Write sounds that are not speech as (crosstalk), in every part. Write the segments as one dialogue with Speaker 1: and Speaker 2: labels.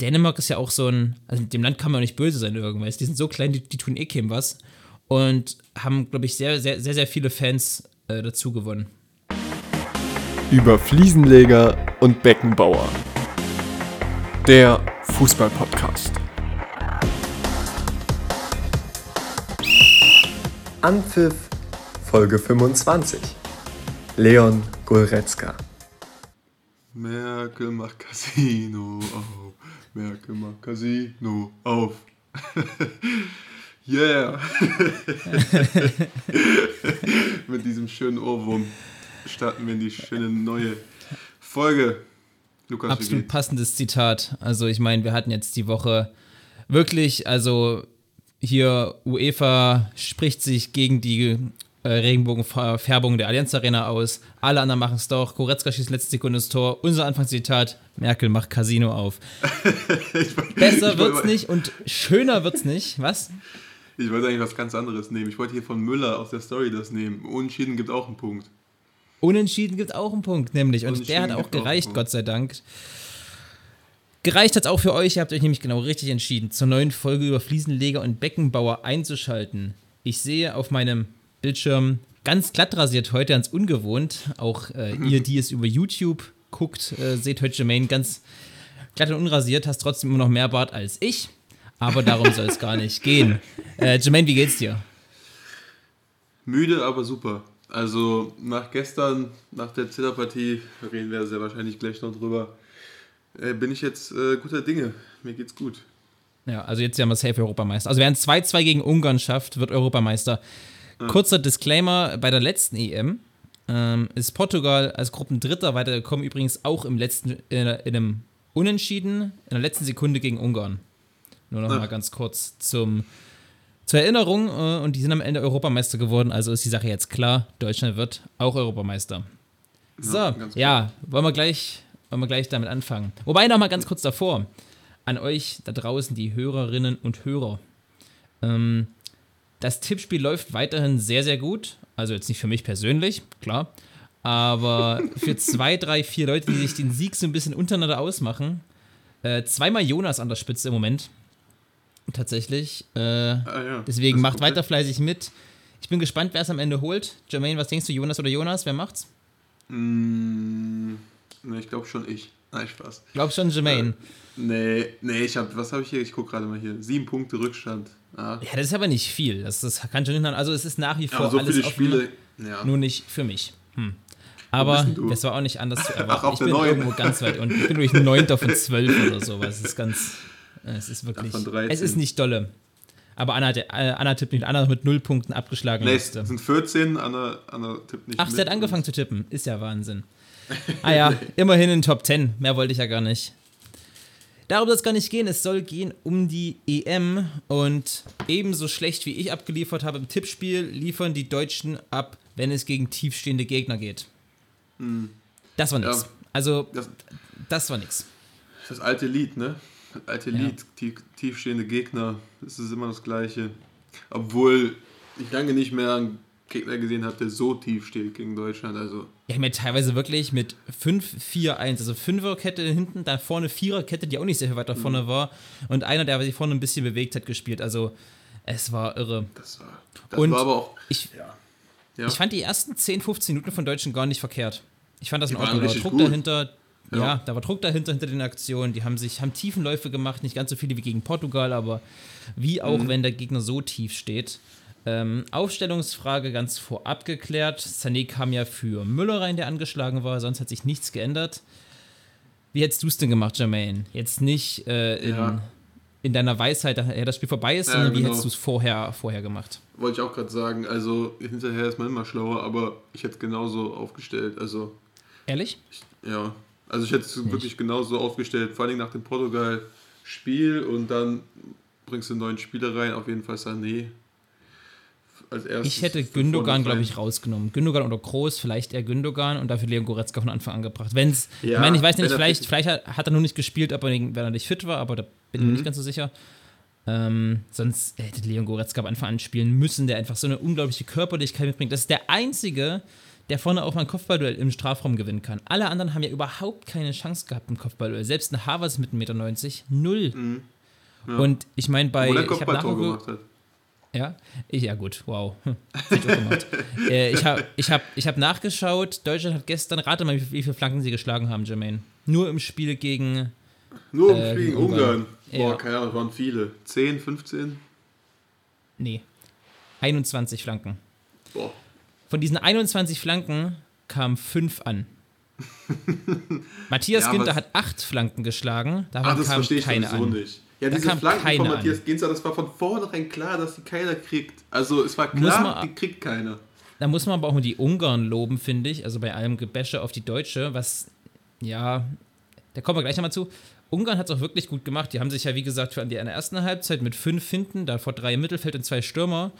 Speaker 1: Dänemark ist ja auch so ein, also dem Land kann man auch nicht böse sein irgendwas. Die sind so klein, die, die tun eh keinem was. Und haben, glaube ich, sehr, sehr, sehr, sehr viele Fans äh, dazu gewonnen.
Speaker 2: Über Fliesenleger und Beckenbauer. Der Fußballpodcast. Anpfiff Folge 25. Leon Goretzka.
Speaker 3: Merkel macht Casino auf. Merkel macht Casino auf. (laughs) yeah. (laughs) Mit diesem schönen Ohrwurm starten wir in die schöne neue Folge.
Speaker 1: Lukas, Absolut passendes Zitat. Also ich meine, wir hatten jetzt die Woche wirklich, also hier UEFA spricht sich gegen die äh, Regenbogenfärbung der Allianz Arena aus. Alle anderen machen es doch. Koretzka schießt letzte Sekunde das Tor. Unser Anfangszitat: Merkel macht Casino auf. (laughs) Besser wird's nicht und schöner wird's nicht. Was?
Speaker 3: Ich wollte eigentlich was ganz anderes nehmen. Ich wollte hier von Müller aus der Story das nehmen. Unentschieden gibt auch einen Punkt.
Speaker 1: Unentschieden gibt auch einen Punkt, nämlich. Und der hat auch gereicht, auch Gott sei Dank. Gereicht hat es auch für euch. Ihr habt euch nämlich genau richtig entschieden, zur neuen Folge über Fliesenleger und Beckenbauer einzuschalten. Ich sehe auf meinem Bildschirm ganz glatt rasiert heute, ganz ungewohnt. Auch äh, ihr, die es über YouTube guckt, äh, seht heute Jermaine ganz glatt und unrasiert, hast trotzdem immer noch mehr Bart als ich. Aber darum soll es gar nicht gehen. (laughs) Äh, Jermaine, wie geht's dir?
Speaker 3: Müde, aber super. Also nach gestern, nach der Zitterpartie, reden wir sehr wahrscheinlich gleich noch drüber, äh, bin ich jetzt äh, guter Dinge. Mir geht's gut.
Speaker 1: Ja, also jetzt sind wir safe Europameister. Also wer ein 2-2 gegen Ungarn schafft, wird Europameister. Kurzer Disclaimer: Bei der letzten EM ähm, ist Portugal als Gruppendritter weitergekommen, übrigens auch im letzten, in, in einem Unentschieden in der letzten Sekunde gegen Ungarn. Nur noch mal ganz kurz zum, zur Erinnerung. Äh, und die sind am Ende Europameister geworden, also ist die Sache jetzt klar: Deutschland wird auch Europameister. So, ja, ja wollen, wir gleich, wollen wir gleich damit anfangen. Wobei noch mal ganz kurz davor: An euch da draußen, die Hörerinnen und Hörer. Ähm, das Tippspiel läuft weiterhin sehr, sehr gut. Also jetzt nicht für mich persönlich, klar. Aber für zwei, (laughs) drei, vier Leute, die sich den Sieg so ein bisschen untereinander ausmachen. Äh, zweimal Jonas an der Spitze im Moment. Tatsächlich. Äh, ah, ja. Deswegen macht weiter fleißig mit. Ich bin gespannt, wer es am Ende holt. Jermaine, was denkst du, Jonas oder Jonas? Wer macht's?
Speaker 3: Mm, ne, ich glaube schon ich. Nein, Spaß.
Speaker 1: Glaubst schon Jermaine? Äh,
Speaker 3: nee, nee, ich habe, was habe ich hier? Ich gucke gerade mal hier. Sieben Punkte Rückstand.
Speaker 1: Ah. Ja, das ist aber nicht viel. Das, das kann schon nicht. Also es ist nach wie vor ja, so alles viele Spiele, ja. nur nicht für mich. Hm. Aber das war auch nicht anders zu (laughs) erwarten. Ach, ich bin 9. irgendwo ganz weit unten. Ich bin durch 9. von 12 oder sowas. Es ist ganz. Es ist wirklich. Es ist nicht dolle. Aber Anna, hat, Anna tippt nicht. Anna hat mit 0 Punkten abgeschlagen.
Speaker 3: Nee, es sind 14. Anna, Anna tippt nicht.
Speaker 1: Ach, sie hat angefangen zu tippen. Ist ja Wahnsinn. (laughs) Ah ja, immerhin in Top 10. Mehr wollte ich ja gar nicht. Darum soll es gar nicht gehen. Es soll gehen um die EM. Und ebenso schlecht wie ich abgeliefert habe im Tippspiel, liefern die Deutschen ab, wenn es gegen tiefstehende Gegner geht. Hm. Das war nix. Ja, also, das, das, war nix.
Speaker 3: Das alte Lied, ne? Das alte ja. Lied, tief, tiefstehende Gegner, das ist immer das Gleiche. Obwohl ich lange nicht mehr einen Gegner gesehen habe, der so tief steht gegen Deutschland. Also
Speaker 1: ja, mir teilweise wirklich mit 5-4-1, also Fünferkette hinten, dann vorne Viererkette, die auch nicht sehr viel weiter vorne mhm. war und einer, der sich vorne ein bisschen bewegt hat, gespielt. Also es war irre. Das war, das und war aber auch. Ich, ja. Ja. ich fand die ersten 10, 15 Minuten von Deutschen gar nicht verkehrt. Ich fand das in Ordnung. Da war Druck gut. dahinter. Ja. ja. da war Druck dahinter hinter den Aktionen. Die haben sich haben Tiefenläufe gemacht, nicht ganz so viele wie gegen Portugal, aber wie auch mhm. wenn der Gegner so tief steht. Ähm, Aufstellungsfrage ganz vorab geklärt. Sané kam ja für Müller rein, der angeschlagen war, sonst hat sich nichts geändert. Wie hättest du es denn gemacht, Jermaine? Jetzt nicht äh, in, ja. in, deiner Weisheit, daher das Spiel vorbei ist, ja, sondern genau. wie hättest du es vorher, vorher gemacht?
Speaker 3: Wollte ich auch gerade sagen. Also hinterher ist man immer schlauer, aber ich hätte es genauso aufgestellt. Also,
Speaker 1: Ehrlich?
Speaker 3: Ich, ja. Also ich hätte es wirklich genauso aufgestellt, vor allem nach dem Portugal-Spiel und dann bringst du einen neuen Spieler rein, auf jeden Fall Sané
Speaker 1: als erstes. Ich hätte Gündogan, glaube ich, rausgenommen. Gündogan oder Groß, vielleicht eher Gündogan und dafür Leon Goretzka von Anfang an gebracht. Wenn's, ja, ich meine, ich weiß nicht, vielleicht, vielleicht hat er nur nicht gespielt, ob er, wenn er nicht fit war, aber da bin ich mhm. mir nicht ganz so sicher. Ähm, sonst hätte Leon Goretzka am Anfang an spielen müssen, der einfach so eine unglaubliche Körperlichkeit mitbringt. Das ist der einzige, der vorne auch mal ein Kopfballduell im Strafraum gewinnen kann. Alle anderen haben ja überhaupt keine Chance gehabt im Kopfballduell. Selbst ein Havertz mit 1,90 Meter, null. Mhm. Ja. Und ich meine, bei.
Speaker 3: Wo der Kopfballtor gemacht hat.
Speaker 1: Ja, ich, ja gut, wow. (laughs) äh, ich habe ich hab, ich hab nachgeschaut, Deutschland hat gestern, rate mal, wie, viele Flanken sie geschlagen haben, Jermaine. Nur im Spiel gegen.
Speaker 3: Nur im äh, Spiel gegen Ungarn. Boah, ja. keine Ahnung, waren viele. 10, 15?
Speaker 1: Nee. 21 Flanken. Boah. Von diesen 21 Flanken kamen 5 an. (laughs) Matthias ja, Ginter hat 8 Flanken geschlagen, davon ah, das kam keine an. Nicht.
Speaker 3: Ja, diese Flanken von Matthias Ginzer, das war von vornherein klar, dass die keiner kriegt. Also es war klar, man, die kriegt keiner.
Speaker 1: Da muss man aber auch mal die Ungarn loben, finde ich. Also bei allem Gebäsche auf die Deutsche, was, ja, da kommen wir gleich nochmal zu. Ungarn hat es auch wirklich gut gemacht. Die haben sich ja, wie gesagt, für in der ersten Halbzeit mit fünf Finden, davor drei im Mittelfeld und zwei Stürmer.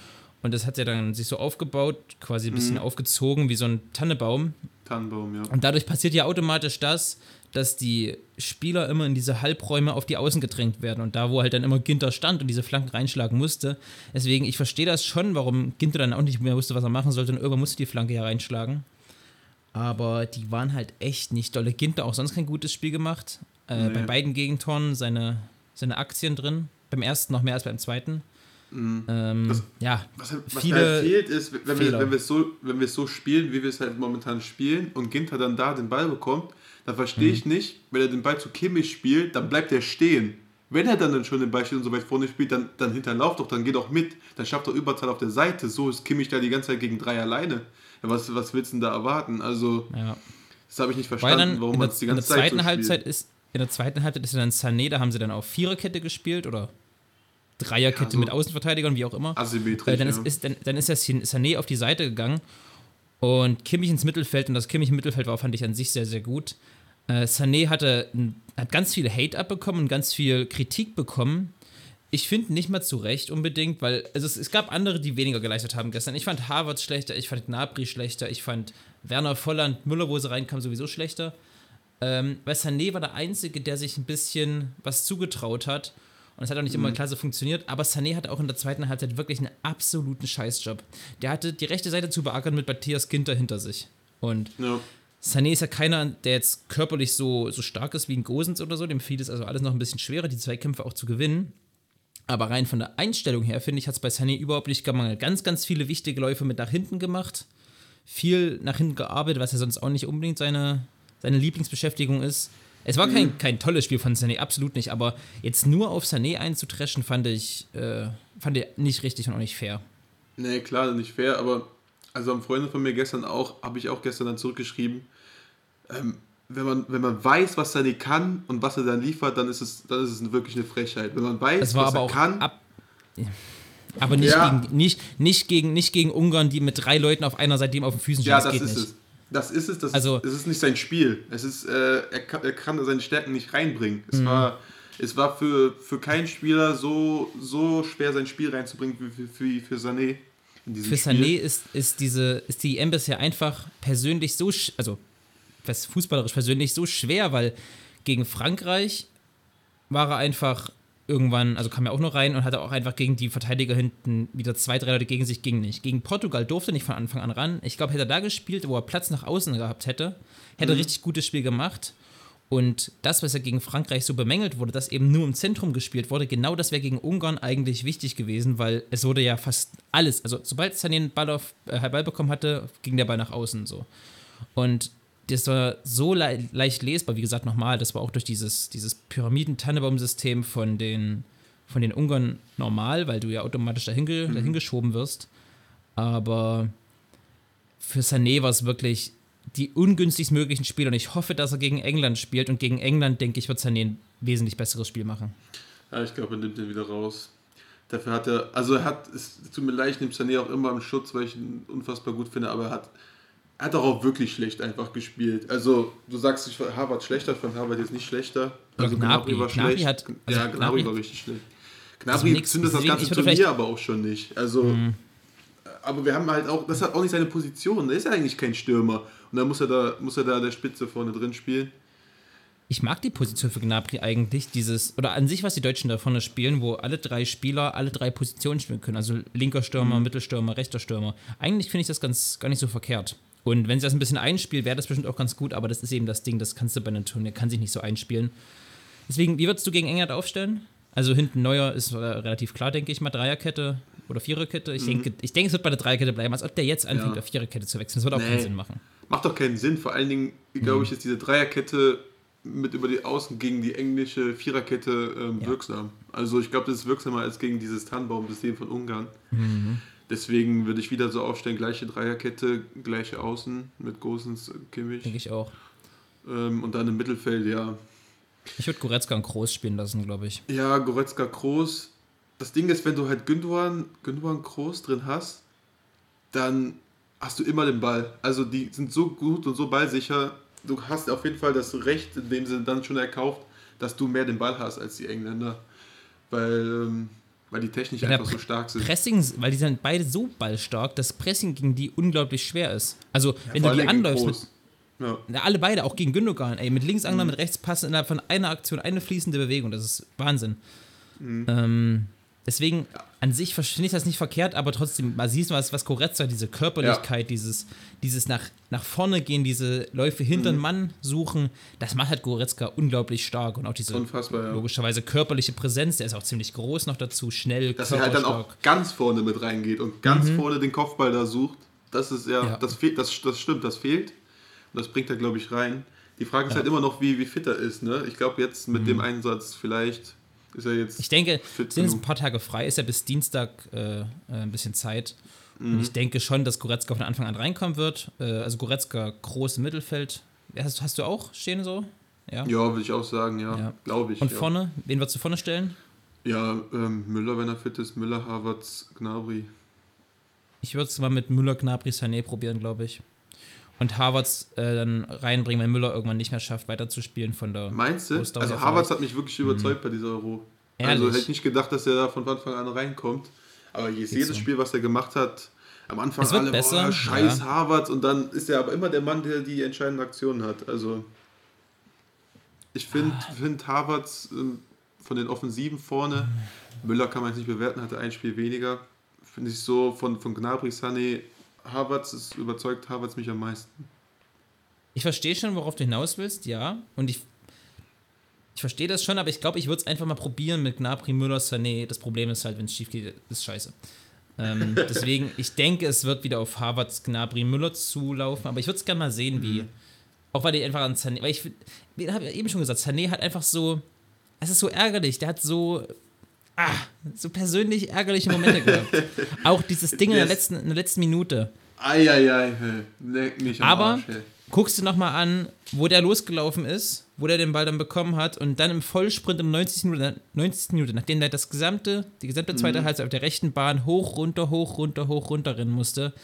Speaker 1: Und das hat ja dann sich so aufgebaut, quasi ein bisschen mhm. aufgezogen, wie so ein Tannebaum.
Speaker 3: Tannenbaum, ja.
Speaker 1: Und dadurch passiert ja automatisch das, dass die Spieler immer in diese Halbräume auf die Außen gedrängt werden und da, wo halt dann immer Ginter stand und diese Flanken reinschlagen musste. Deswegen, ich verstehe das schon, warum Ginter dann auch nicht mehr wusste, was er machen sollte und irgendwann musste die Flanke ja reinschlagen. Aber die waren halt echt nicht dolle. Ginter auch sonst kein gutes Spiel gemacht. Äh, nee. Bei beiden Gegentoren seine, seine Aktien drin. Beim ersten noch mehr als beim zweiten. Mhm. Ähm,
Speaker 3: was,
Speaker 1: ja,
Speaker 3: was, was viele halt fehlt, ist, wenn wir, wenn, wir so, wenn wir es so spielen, wie wir es halt momentan spielen und Ginter dann da den Ball bekommt, da verstehe ich mhm. nicht, wenn er den Ball zu Kimmich spielt, dann bleibt er stehen. Wenn er dann, dann schon den Ball steht und so weit vorne spielt, dann, dann hinterlauft doch, dann geht doch mit. Dann schafft er Überzahl auf der Seite. So ist Kimmich da die ganze Zeit gegen drei alleine. Ja, was, was willst du denn da erwarten? Also, ja. das habe ich nicht verstanden, warum man es die ganze Zeit
Speaker 1: so Halbzeit ist In der zweiten Halbzeit ist dann Sané, da haben sie dann auf Viererkette gespielt oder Dreierkette ja, so mit Außenverteidigern, wie auch immer. Asymmetrisch, äh, dann, ist, ist, dann, dann ist der Sané auf die Seite gegangen und Kimmich ins Mittelfeld und das Kimmich im Mittelfeld war, fand ich an sich sehr, sehr gut. Äh, Sané hatte, hat ganz viel Hate abbekommen und ganz viel Kritik bekommen. Ich finde nicht mal zu Recht unbedingt, weil also es, es, gab andere, die weniger geleistet haben gestern. Ich fand Harvard schlechter, ich fand Gnabry schlechter, ich fand Werner Volland, Müller, wo sie reinkam, sowieso schlechter. Ähm, weil Sané war der Einzige, der sich ein bisschen was zugetraut hat. Und es hat auch nicht mhm. immer klasse funktioniert. Aber Sané hatte auch in der zweiten Halbzeit wirklich einen absoluten Scheißjob. Der hatte die rechte Seite zu beackern mit Matthias Ginter hinter sich. Und ja. Sané ist ja keiner, der jetzt körperlich so, so stark ist wie ein Gosens oder so. Dem fiel es also alles noch ein bisschen schwerer, die Zweikämpfe auch zu gewinnen. Aber rein von der Einstellung her, finde ich, hat es bei Sané überhaupt nicht gemangelt. Ganz, ganz viele wichtige Läufe mit nach hinten gemacht. Viel nach hinten gearbeitet, was ja sonst auch nicht unbedingt seine, seine Lieblingsbeschäftigung ist. Es war kein, mhm. kein tolles Spiel von Sané, absolut nicht. Aber jetzt nur auf Sané einzutreschen, fand ich, äh, fand ich nicht richtig und auch nicht fair.
Speaker 3: Nee, klar, nicht fair. Aber also haben Freunde von mir gestern auch, habe ich auch gestern dann zurückgeschrieben, ähm, wenn, man, wenn man weiß, was Sané kann und was er dann liefert, dann ist es, dann ist es wirklich eine Frechheit. Wenn man weiß, was er kann. Ab,
Speaker 1: aber nicht, ja. gegen, nicht, nicht, gegen, nicht gegen Ungarn, die mit drei Leuten auf einer Seite die ihm auf den Füßen stehen.
Speaker 3: Ja, das, das ist nicht. es. Das ist es. Das also, ist, es ist nicht sein Spiel. Es ist, äh, er, kann, er kann seine Stärken nicht reinbringen. Es mhm. war, es war für, für keinen Spieler so, so schwer, sein Spiel reinzubringen wie für, für, für Sané.
Speaker 1: Für Spiel. Sané ist, ist, diese, ist die EM bisher einfach persönlich so, also fußballerisch persönlich so schwer, weil gegen Frankreich war er einfach irgendwann, also kam er auch noch rein und hatte auch einfach gegen die Verteidiger hinten wieder zwei, drei Leute gegen sich, ging nicht. Gegen Portugal durfte nicht von Anfang an ran. Ich glaube, hätte er da gespielt, wo er Platz nach außen gehabt hätte, hätte er mhm. richtig gutes Spiel gemacht. Und das, was er gegen Frankreich so bemängelt wurde, dass eben nur im Zentrum gespielt wurde, genau das wäre gegen Ungarn eigentlich wichtig gewesen, weil es wurde ja fast alles, also sobald Sané den Ball, auf, äh, Ball bekommen hatte, ging der Ball nach außen so. Und das war so le leicht lesbar, wie gesagt, nochmal, das war auch durch dieses, dieses Pyramiden-Tannebaum-System von den, von den Ungarn normal, weil du ja automatisch dahin, mhm. dahin geschoben wirst. Aber für Sané war es wirklich die ungünstigst möglichen Spiele und ich hoffe, dass er gegen England spielt und gegen England, denke ich, wird Sané ein wesentlich besseres Spiel machen.
Speaker 3: Ja, ich glaube, er nimmt den wieder raus. Dafür hat er, also er hat, es tut mir leid, ich nehme Sané auch immer im Schutz, weil ich ihn unfassbar gut finde, aber er hat hat auch wirklich schlecht einfach gespielt. Also, du sagst, ich war Harvard schlechter, von Harvard jetzt nicht schlechter. Also, Gnabry, war Gnabry schlecht. Hat, also ja, Gnabry, Gnabry war richtig schlecht. Gnabry also zündet das ganze Turnier aber auch schon nicht. Also, mhm. aber wir haben halt auch, das hat auch nicht seine Position. Der ist ja eigentlich kein Stürmer. Und dann muss er da, muss er da der Spitze vorne drin spielen.
Speaker 1: Ich mag die Position für Gnabry eigentlich, dieses, oder an sich, was die Deutschen da vorne spielen, wo alle drei Spieler alle drei Positionen spielen können. Also linker Stürmer, mhm. Mittelstürmer, rechter Stürmer. Eigentlich finde ich das ganz gar nicht so verkehrt. Und wenn sich das ein bisschen einspielt, wäre das bestimmt auch ganz gut, aber das ist eben das Ding, das kannst du bei einem Turnier, kann sich nicht so einspielen. Deswegen, wie würdest du gegen England aufstellen? Also hinten Neuer ist äh, relativ klar, denke ich mal, Dreierkette oder Viererkette. Ich, mhm. denke, ich denke, es wird bei der Dreierkette bleiben, als ob der jetzt anfängt, ja. auf Viererkette zu wechseln. Das wird auch nee. keinen Sinn machen.
Speaker 3: Macht doch keinen Sinn. Vor allen Dingen, glaube mhm. ich, ist diese Dreierkette mit über die Außen gegen die englische Viererkette ähm, ja. wirksam. Also ich glaube, das ist wirksamer als gegen dieses Tannenbaum-System von Ungarn. Mhm. Deswegen würde ich wieder so aufstellen, gleiche Dreierkette, gleiche Außen mit Gosens, Kimmich.
Speaker 1: Denke ich auch.
Speaker 3: Ähm, und dann im Mittelfeld, ja.
Speaker 1: Ich würde Goretzka und Groß spielen lassen, glaube ich.
Speaker 3: Ja, Goretzka, Groß. Das Ding ist, wenn du halt Gündogan, Gündogan Groß drin hast, dann hast du immer den Ball. Also die sind so gut und so ballsicher. Du hast auf jeden Fall das Recht, in dem Sinne dann schon erkauft, dass du mehr den Ball hast als die Engländer. Weil ähm, weil die technisch ja, einfach so stark sind.
Speaker 1: Pressing, weil die sind beide so ballstark, dass Pressing gegen die unglaublich schwer ist. Also, ja, wenn du die anläufst, mit, ja. na, alle beide, auch gegen Gündogan, ey, mit links mhm. mit rechts passen innerhalb von einer Aktion eine fließende Bewegung, das ist Wahnsinn. Mhm. Ähm, Deswegen, ja. an sich finde ich das nicht verkehrt, aber trotzdem, man sieht was, was Goretzka, diese Körperlichkeit, ja. dieses, dieses nach, nach vorne gehen, diese Läufe hinter den mhm. Mann suchen, das macht halt Goretzka unglaublich stark und auch diese
Speaker 3: ja.
Speaker 1: logischerweise körperliche Präsenz, der ist auch ziemlich groß noch dazu, schnell,
Speaker 3: Dass er halt dann auch ganz vorne mit reingeht und ganz mhm. vorne den Kopfball da sucht, das ist ja, Das, fehlt, das, das stimmt, das fehlt und das bringt er, glaube ich, rein. Die Frage ist halt immer noch, wie, wie fit er ist. Ne? Ich glaube, jetzt mit mhm. dem Einsatz vielleicht ist er jetzt.
Speaker 1: Ich denke, sind jetzt ein paar Tage frei, ist ja bis Dienstag äh, äh, ein bisschen Zeit. Mhm. Und ich denke schon, dass Goretzka von Anfang an reinkommen wird. Äh, also Goretzka groß im Mittelfeld. Hast, hast, du auch stehen so?
Speaker 3: Ja, ja würde ich auch sagen, ja. ja. Glaube ich.
Speaker 1: Und
Speaker 3: ja.
Speaker 1: vorne? Wen würdest du vorne stellen?
Speaker 3: Ja, ähm, Müller, wenn er fit ist. Müller, Havertz, Gnabry.
Speaker 1: Ich würde es mal mit Müller, Gnabry, Sané probieren, glaube ich und Harvards äh, dann reinbringen, wenn Müller irgendwann nicht mehr schafft, weiterzuspielen von der.
Speaker 3: Meinst du? Also Harvards hat mich wirklich überzeugt mhm. bei dieser Euro. Also Ehrlich? Also hätte ich nicht gedacht, dass er da von Anfang an reinkommt. Aber jedes so. Spiel, was er gemacht hat, am Anfang
Speaker 1: alle, besser,
Speaker 3: boah, scheiß ja. Harvards und dann ist er aber immer der Mann, der die entscheidenden Aktionen hat. Also ich finde ah. find Harvards äh, von den Offensiven vorne, Müller kann man jetzt nicht bewerten, hatte ein Spiel weniger. Finde ich so von, von Gnabry, Sané, Harvards ist überzeugt Harvards mich am meisten.
Speaker 1: Ich verstehe schon, worauf du hinaus willst, ja. Und ich, ich verstehe das schon, aber ich glaube, ich würde es einfach mal probieren mit Gnabry, Müller, Sané. Das Problem ist halt, wenn es schief geht, ist scheiße. ähm, (laughs) deswegen, ich denke, es wird wieder auf Harvards, Gnabry, Müller zulaufen, aber ich würde es gerne mal sehen, wie. Mhm. Auch weil die einfach an Sané, weil ich, wie habe ich eben schon gesagt, Sané hat einfach so, es ist so ärgerlich, der hat so ah, so persönlich ärgerliche Momente gehabt. (laughs) Auch dieses Ding in der letzten, in der letzten Minute.
Speaker 3: Eieiei, leck mich
Speaker 1: am Aber Arsch, guckst du nochmal an, wo der losgelaufen ist, wo der den Ball dann bekommen hat und dann im Vollsprint im 90. Minute, 90. Minute nachdem der das gesamte, die gesamte zweite mhm. Halbzeit auf der rechten Bahn hoch, runter, hoch, runter, hoch, runter rennen musste,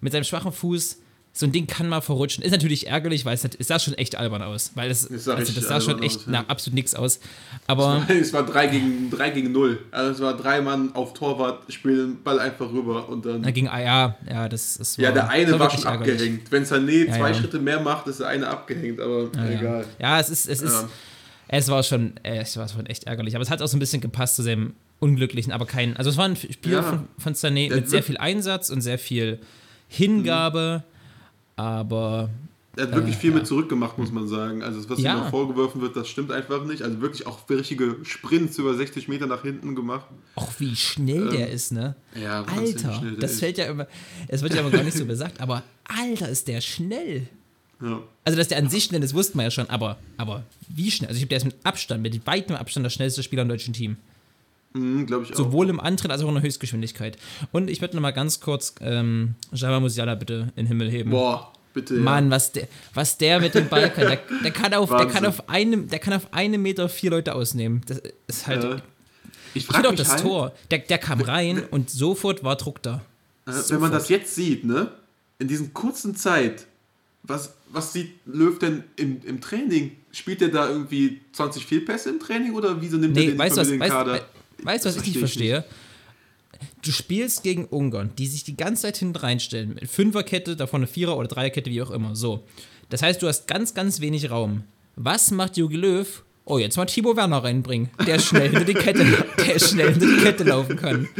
Speaker 1: mit seinem schwachen Fuß so ein Ding kann mal verrutschen. Ist natürlich ärgerlich, weil es, es sah schon echt albern aus. Weil es, das sah, also das sah schon echt aus, ja. absolut nichts aus. Aber
Speaker 3: es war (laughs) 3 gegen, 3 gegen 0. Also es war drei Mann auf Torwart, spielen den Ball einfach rüber und dann.
Speaker 1: Na, gegen ja, ja, das,
Speaker 3: war, Ja, der eine war, schon ärgerlich. abgehängt. Wenn Sané ja, zwei ja. Schritte mehr macht, ist der eine abgehängt, aber egal.
Speaker 1: Ja, es ist, es ist. Es war schon, es war schon echt ärgerlich. Aber es hat auch so ein bisschen gepasst zu seinem unglücklichen, aber kein. Also es war ein Spiel von, von Sané mit sehr viel Einsatz und sehr viel Hingabe. Mhm aber.
Speaker 3: Er hat wirklich äh, viel ja. mit zurückgemacht, muss man sagen. Also, was ja. ihm vorgeworfen wird, das stimmt einfach nicht. Also, wirklich auch richtige Sprints über 60 Meter nach hinten gemacht.
Speaker 1: Auch wie schnell ähm, der ist, ne?
Speaker 3: Ja,
Speaker 1: Alter, das ist. fällt ja immer. Es wird ja aber gar nicht so gesagt, aber Alter, ist der schnell. Ja. Also, dass der an sich schnell ist, wusste man ja schon, aber, aber wie schnell? Also, ich glaube, der ist mit Abstand, mit weitem Abstand der schnellste Spieler im deutschen Team.
Speaker 3: Mhm, glaube ich auch.
Speaker 1: Sowohl im Antritt als auch in der Höchstgeschwindigkeit. Und ich würde noch mal ganz kurz ähm, Java Musiala bitte in den Himmel heben.
Speaker 3: Boah, Bitte,
Speaker 1: Mann, was der, was der mit dem Ball kann. Der, der kann auf, der kann auf einem, der kann auf einem Meter vier Leute ausnehmen. Das ist halt. Ja. Ich frage auch das halt, Tor. Der, der kam rein und sofort war Druck da.
Speaker 3: Äh. Wenn man das jetzt sieht, ne? In diesen kurzen Zeit, was, was sieht Löw denn im, im Training? Spielt er da irgendwie 20 Fehlpässe im Training oder wieso nimmt nee, er den
Speaker 1: weißt,
Speaker 3: was,
Speaker 1: weißt? Weißt du, was ich nicht verstehe? Du spielst gegen Ungarn, die sich die ganze Zeit hinten reinstellen. Mit Fünferkette, davon eine Vierer- oder Dreierkette, wie auch immer. So. Das heißt, du hast ganz, ganz wenig Raum. Was macht Jogi Löw? Oh, jetzt mal Thibaut Werner reinbringen, der schnell hinter die Kette, der schnell hinter die Kette laufen kann. (laughs)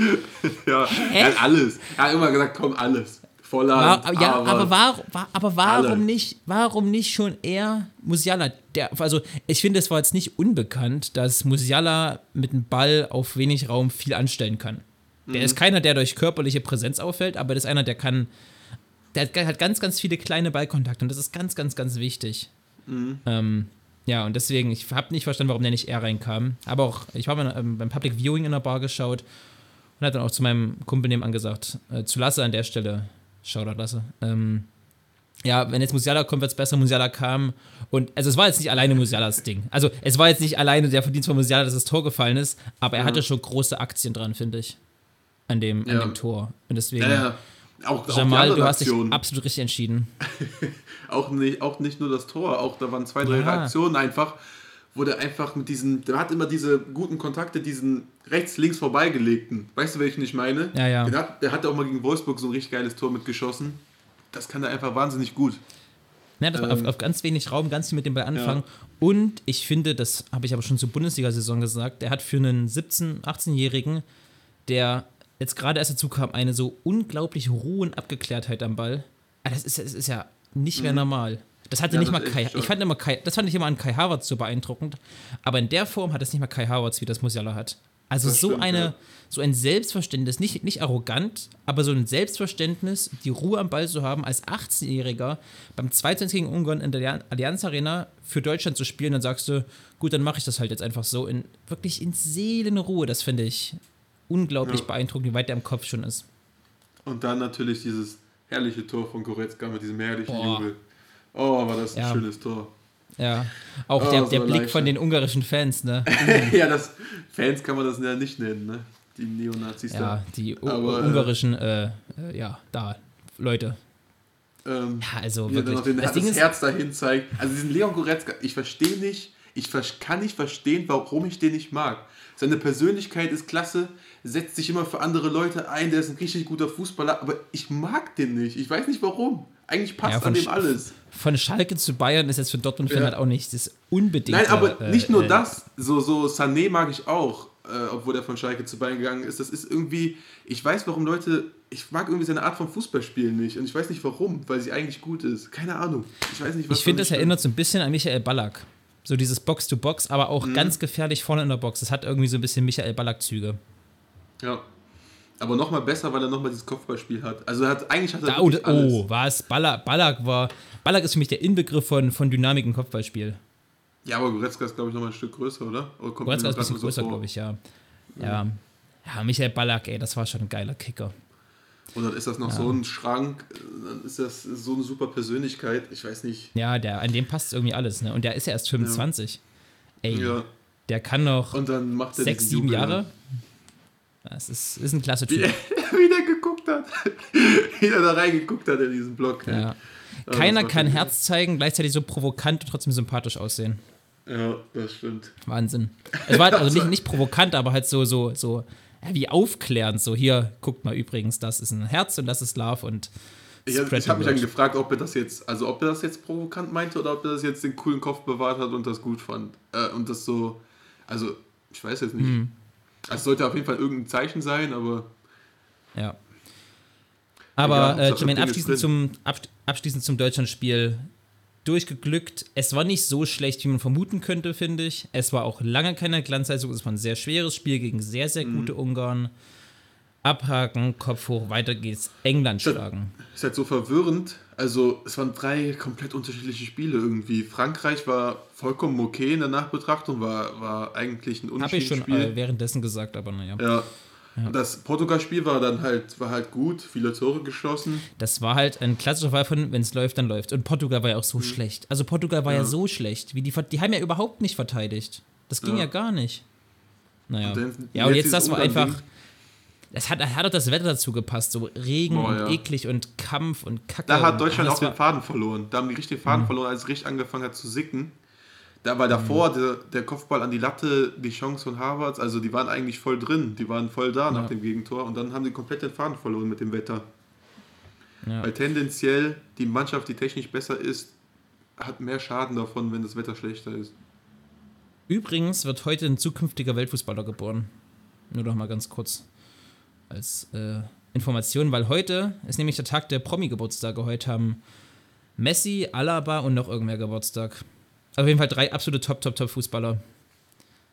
Speaker 3: Ja, er hat alles. Er hat immer gesagt, komm, alles. Volland,
Speaker 1: War, ja, aber, war, war, aber warum
Speaker 3: alle.
Speaker 1: nicht, warum nicht schon eher Musiala? Der, also ich finde, es war jetzt nicht unbekannt, dass Musiala mit dem Ball auf wenig Raum viel anstellen kann. Der
Speaker 3: Mhm.
Speaker 1: ist keiner, der durch körperliche Präsenz auffällt, aber das ist einer, der kann, der hat, hat ganz, ganz viele kleine Ballkontakte und das ist ganz, ganz, ganz wichtig.
Speaker 3: Mhm.
Speaker 1: Ähm, ja, und deswegen, ich habe nicht verstanden, warum der nicht eher reinkam. Aber auch, ich habe ähm, beim Public Viewing in der Bar geschaut und hat dann auch zu meinem Kumpel nebenan gesagt, äh, zu Lasse an der Stelle, Shoutout Lasse, ähm, ja, wenn jetzt Musiala kommt, wird es besser. Musiala kam und, also es war jetzt nicht alleine Musialas Ding. Also es war jetzt nicht alleine der Verdienst von Musiala, dass das Tor gefallen ist, aber er hatte schon große Aktien dran, finde ich, an dem, an
Speaker 3: Ja.
Speaker 1: dem Tor. Und deswegen,
Speaker 3: Ja, ja. Auch, auch
Speaker 1: Jamal,
Speaker 3: anderen
Speaker 1: du hast dich
Speaker 3: Aktionen.
Speaker 1: absolut richtig entschieden. (laughs)
Speaker 3: Auch nicht, auch nicht nur das Tor, auch da waren zwei, drei
Speaker 1: Ja.
Speaker 3: Reaktionen einfach, wo der einfach mit diesen, der hat immer diese guten Kontakte, diesen rechts, links vorbeigelegten. Weißt du, welchen ich meine?
Speaker 1: Ja, ja.
Speaker 3: Der hat, der hat auch mal gegen Wolfsburg so ein richtig geiles Tor mitgeschossen. Das kann er einfach wahnsinnig gut.
Speaker 1: Ja, das war
Speaker 3: Ähm,
Speaker 1: auf, auf ganz wenig Raum, ganz viel mit dem Ball anfangen. Und ich finde, das habe ich aber schon zur Bundesliga-Saison gesagt, der hat für einen 17-, 18-Jährigen, der jetzt gerade erst dazu kam, eine so unglaubliche Ruhe und Abgeklärtheit am Ball. Ah, Das ist, das ist ja nicht mehr normal. Das hatte.
Speaker 3: Ja,
Speaker 1: nicht
Speaker 3: das
Speaker 1: mal Kai. Ich fand immer Kai, das fand ich immer an Kai Havertz so beeindruckend. Aber in der Form hat es nicht mal Kai Havertz, wie das Musiala hat. Also
Speaker 3: Das
Speaker 1: so
Speaker 3: stimmt,
Speaker 1: eine,
Speaker 3: ja.
Speaker 1: so ein Selbstverständnis, nicht, nicht arrogant, aber so ein Selbstverständnis, die Ruhe am Ball zu haben, als 18-Jähriger beim 2 gegen Ungarn in der Allianz Arena für Deutschland zu spielen, dann sagst du, gut, dann mache ich das halt jetzt einfach so, in, wirklich in Seelenruhe. Das finde ich unglaublich
Speaker 3: Ja.
Speaker 1: beeindruckend, wie weit der im Kopf schon ist.
Speaker 3: Und dann natürlich dieses herrliche Tor von Goretzka mit diesem herrlichen
Speaker 1: Boah.
Speaker 3: Jubel. Oh, war das ein
Speaker 1: Ja.
Speaker 3: schönes Tor.
Speaker 1: Ja, auch
Speaker 3: Oh,
Speaker 1: der, der Blick von den ungarischen Fans, ne? (laughs)
Speaker 3: ja, das Fans kann man das ja nicht nennen, ne? Die Neonazis
Speaker 1: Ja, die u-
Speaker 3: Aber, äh,
Speaker 1: ungarischen, äh, äh, ja, da, Leute.
Speaker 3: da. Ähm,
Speaker 1: Ja, also wirklich.
Speaker 3: noch den,
Speaker 1: Das
Speaker 3: das,
Speaker 1: Ding ist,
Speaker 3: Herz dahin zeigt. Also diesen Leon Goretzka, ich verstehe nicht, ich kann nicht verstehen, warum ich den nicht mag. Seine Persönlichkeit ist klasse, setzt sich immer für andere Leute ein, der ist ein richtig guter Fußballer, aber ich mag den nicht. Ich weiß nicht warum. Eigentlich passt
Speaker 1: Ja,
Speaker 3: an dem
Speaker 1: Sch-
Speaker 3: alles.
Speaker 1: von Schalke zu Bayern ist jetzt für Dortmund-Fan
Speaker 3: Ja.
Speaker 1: halt auch nicht das unbedingt.
Speaker 3: Nein, aber
Speaker 1: äh,
Speaker 3: nicht nur
Speaker 1: äh,
Speaker 3: das. So, so Sané mag ich auch, äh, obwohl er von Schalke zu Bayern gegangen ist. Das ist irgendwie, ich weiß, warum Leute, ich mag irgendwie seine Art von Fußballspielen nicht. Und ich weiß nicht warum, weil sie eigentlich gut ist. Keine Ahnung. Ich weiß nicht, was
Speaker 1: Ich finde,
Speaker 3: da
Speaker 1: das erinnert so ein bisschen an Michael Ballack. So dieses Box-to-Box, aber
Speaker 3: Mhm.
Speaker 1: auch ganz gefährlich vorne in der Box. Das hat irgendwie so ein bisschen Michael Ballack-Züge.
Speaker 3: Ja. Aber nochmal besser, weil er nochmal dieses Kopfballspiel hat. Also er hat, eigentlich hat er
Speaker 1: Da, oh,
Speaker 3: wirklich alles.
Speaker 1: oh, was? Ballack, Ballack war. Ballack ist für mich der Inbegriff von, von Dynamik im Kopfballspiel.
Speaker 3: Ja, aber Goretzka ist, glaube ich, nochmal ein Stück größer, oder? oder
Speaker 1: Goretzka ist ein bisschen größer,
Speaker 3: vor?
Speaker 1: glaube ich, ja. ja. Ja, Michael Ballack, ey, das war schon ein geiler Kicker.
Speaker 3: Und dann ist das noch so ein Schrank, dann ist das so eine super Persönlichkeit. Ich weiß nicht.
Speaker 1: Ja, der, an dem passt irgendwie alles, ne? Und der ist ja erst 25. Ey,
Speaker 3: Ja.
Speaker 1: der kann noch
Speaker 3: Und dann macht er
Speaker 1: sechs, sieben
Speaker 3: Jubel
Speaker 1: Jahre.
Speaker 3: dann.
Speaker 1: Das ist, ist ein klasse Typ. (laughs)
Speaker 3: wie der geguckt hat. (laughs) wie der da reingeguckt hat in diesen Block.
Speaker 1: Ja. Keiner kann Herz zeigen, gleichzeitig so provokant und trotzdem sympathisch aussehen.
Speaker 3: Ja, das stimmt.
Speaker 1: Wahnsinn. Es war halt (laughs) also nicht, nicht provokant, aber halt so, so, so ja, wie aufklärend. So, hier, guckt mal übrigens, das ist ein Herz und das ist Love und
Speaker 3: Ich, habe mich dann gefragt, ob er das jetzt, also ob er das jetzt provokant meinte oder ob er das jetzt den coolen Kopf bewahrt hat und das gut fand. Äh, und das so, also ich weiß jetzt nicht.
Speaker 1: Hm.
Speaker 3: Es sollte auf jeden Fall irgendein Zeichen sein, aber
Speaker 1: Ja. Aber
Speaker 3: Egal,
Speaker 1: äh, Jermaine, abschließend zum, abschließend zum Deutschlandspiel durchgeglückt. Es war nicht so schlecht, wie man vermuten könnte, finde ich. Es war auch lange keine Glanzleistung. Es war ein sehr schweres Spiel gegen sehr, sehr
Speaker 3: Mhm.
Speaker 1: gute Ungarn. Abhaken, Kopf hoch, weiter geht's. England schlagen.
Speaker 3: ist halt so verwirrend. Also es waren drei komplett unterschiedliche Spiele irgendwie. Frankreich war vollkommen okay in der Nachbetrachtung, war, war eigentlich ein
Speaker 1: Habe ich schon äh, währenddessen gesagt, aber naja.
Speaker 3: Ja. Und Das Portugal-Spiel war dann halt, war halt gut, viele Tore geschossen.
Speaker 1: Das war halt ein klassischer Fall von, wenn es läuft, dann läuft. Und Portugal war ja auch so schlecht. Also Portugal war ja.
Speaker 3: Mhm. Ja.
Speaker 1: so schlecht. Wie die, die haben ja überhaupt nicht verteidigt. Das ging ja,
Speaker 3: Ja.
Speaker 1: gar nicht. Naja.
Speaker 3: Und dann-
Speaker 1: ja, und
Speaker 3: jetzt
Speaker 1: jetzt das war einfach. Es hat, hat auch das Wetter dazu gepasst. So Regen
Speaker 3: Boah,
Speaker 1: und
Speaker 3: ja.
Speaker 1: eklig und Kampf und Kacke.
Speaker 3: Da hat Deutschland auch den
Speaker 1: Mhm.
Speaker 3: Faden verloren. Da haben die richtig den Faden verloren, als es richtig angefangen hat zu sicken. Da war davor
Speaker 1: Mhm.
Speaker 3: der, der Kopfball an die Latte, die Chance von Harvards, also die waren eigentlich voll drin, die waren voll da nach dem Gegentor und dann haben die komplett den Faden verloren mit dem Wetter.
Speaker 1: Ja.
Speaker 3: Weil tendenziell die Mannschaft, die technisch besser ist, hat mehr Schaden davon, wenn das Wetter schlechter ist.
Speaker 1: Übrigens wird heute ein zukünftiger Weltfußballer geboren. Nur noch mal ganz kurz als äh, Informationen, weil heute ist nämlich der Tag der Promi-Geburtstage. Heute haben Messi, Alaba und noch irgendwer Geburtstag. Auf jeden Fall drei absolute Top, Top, Top Fußballer.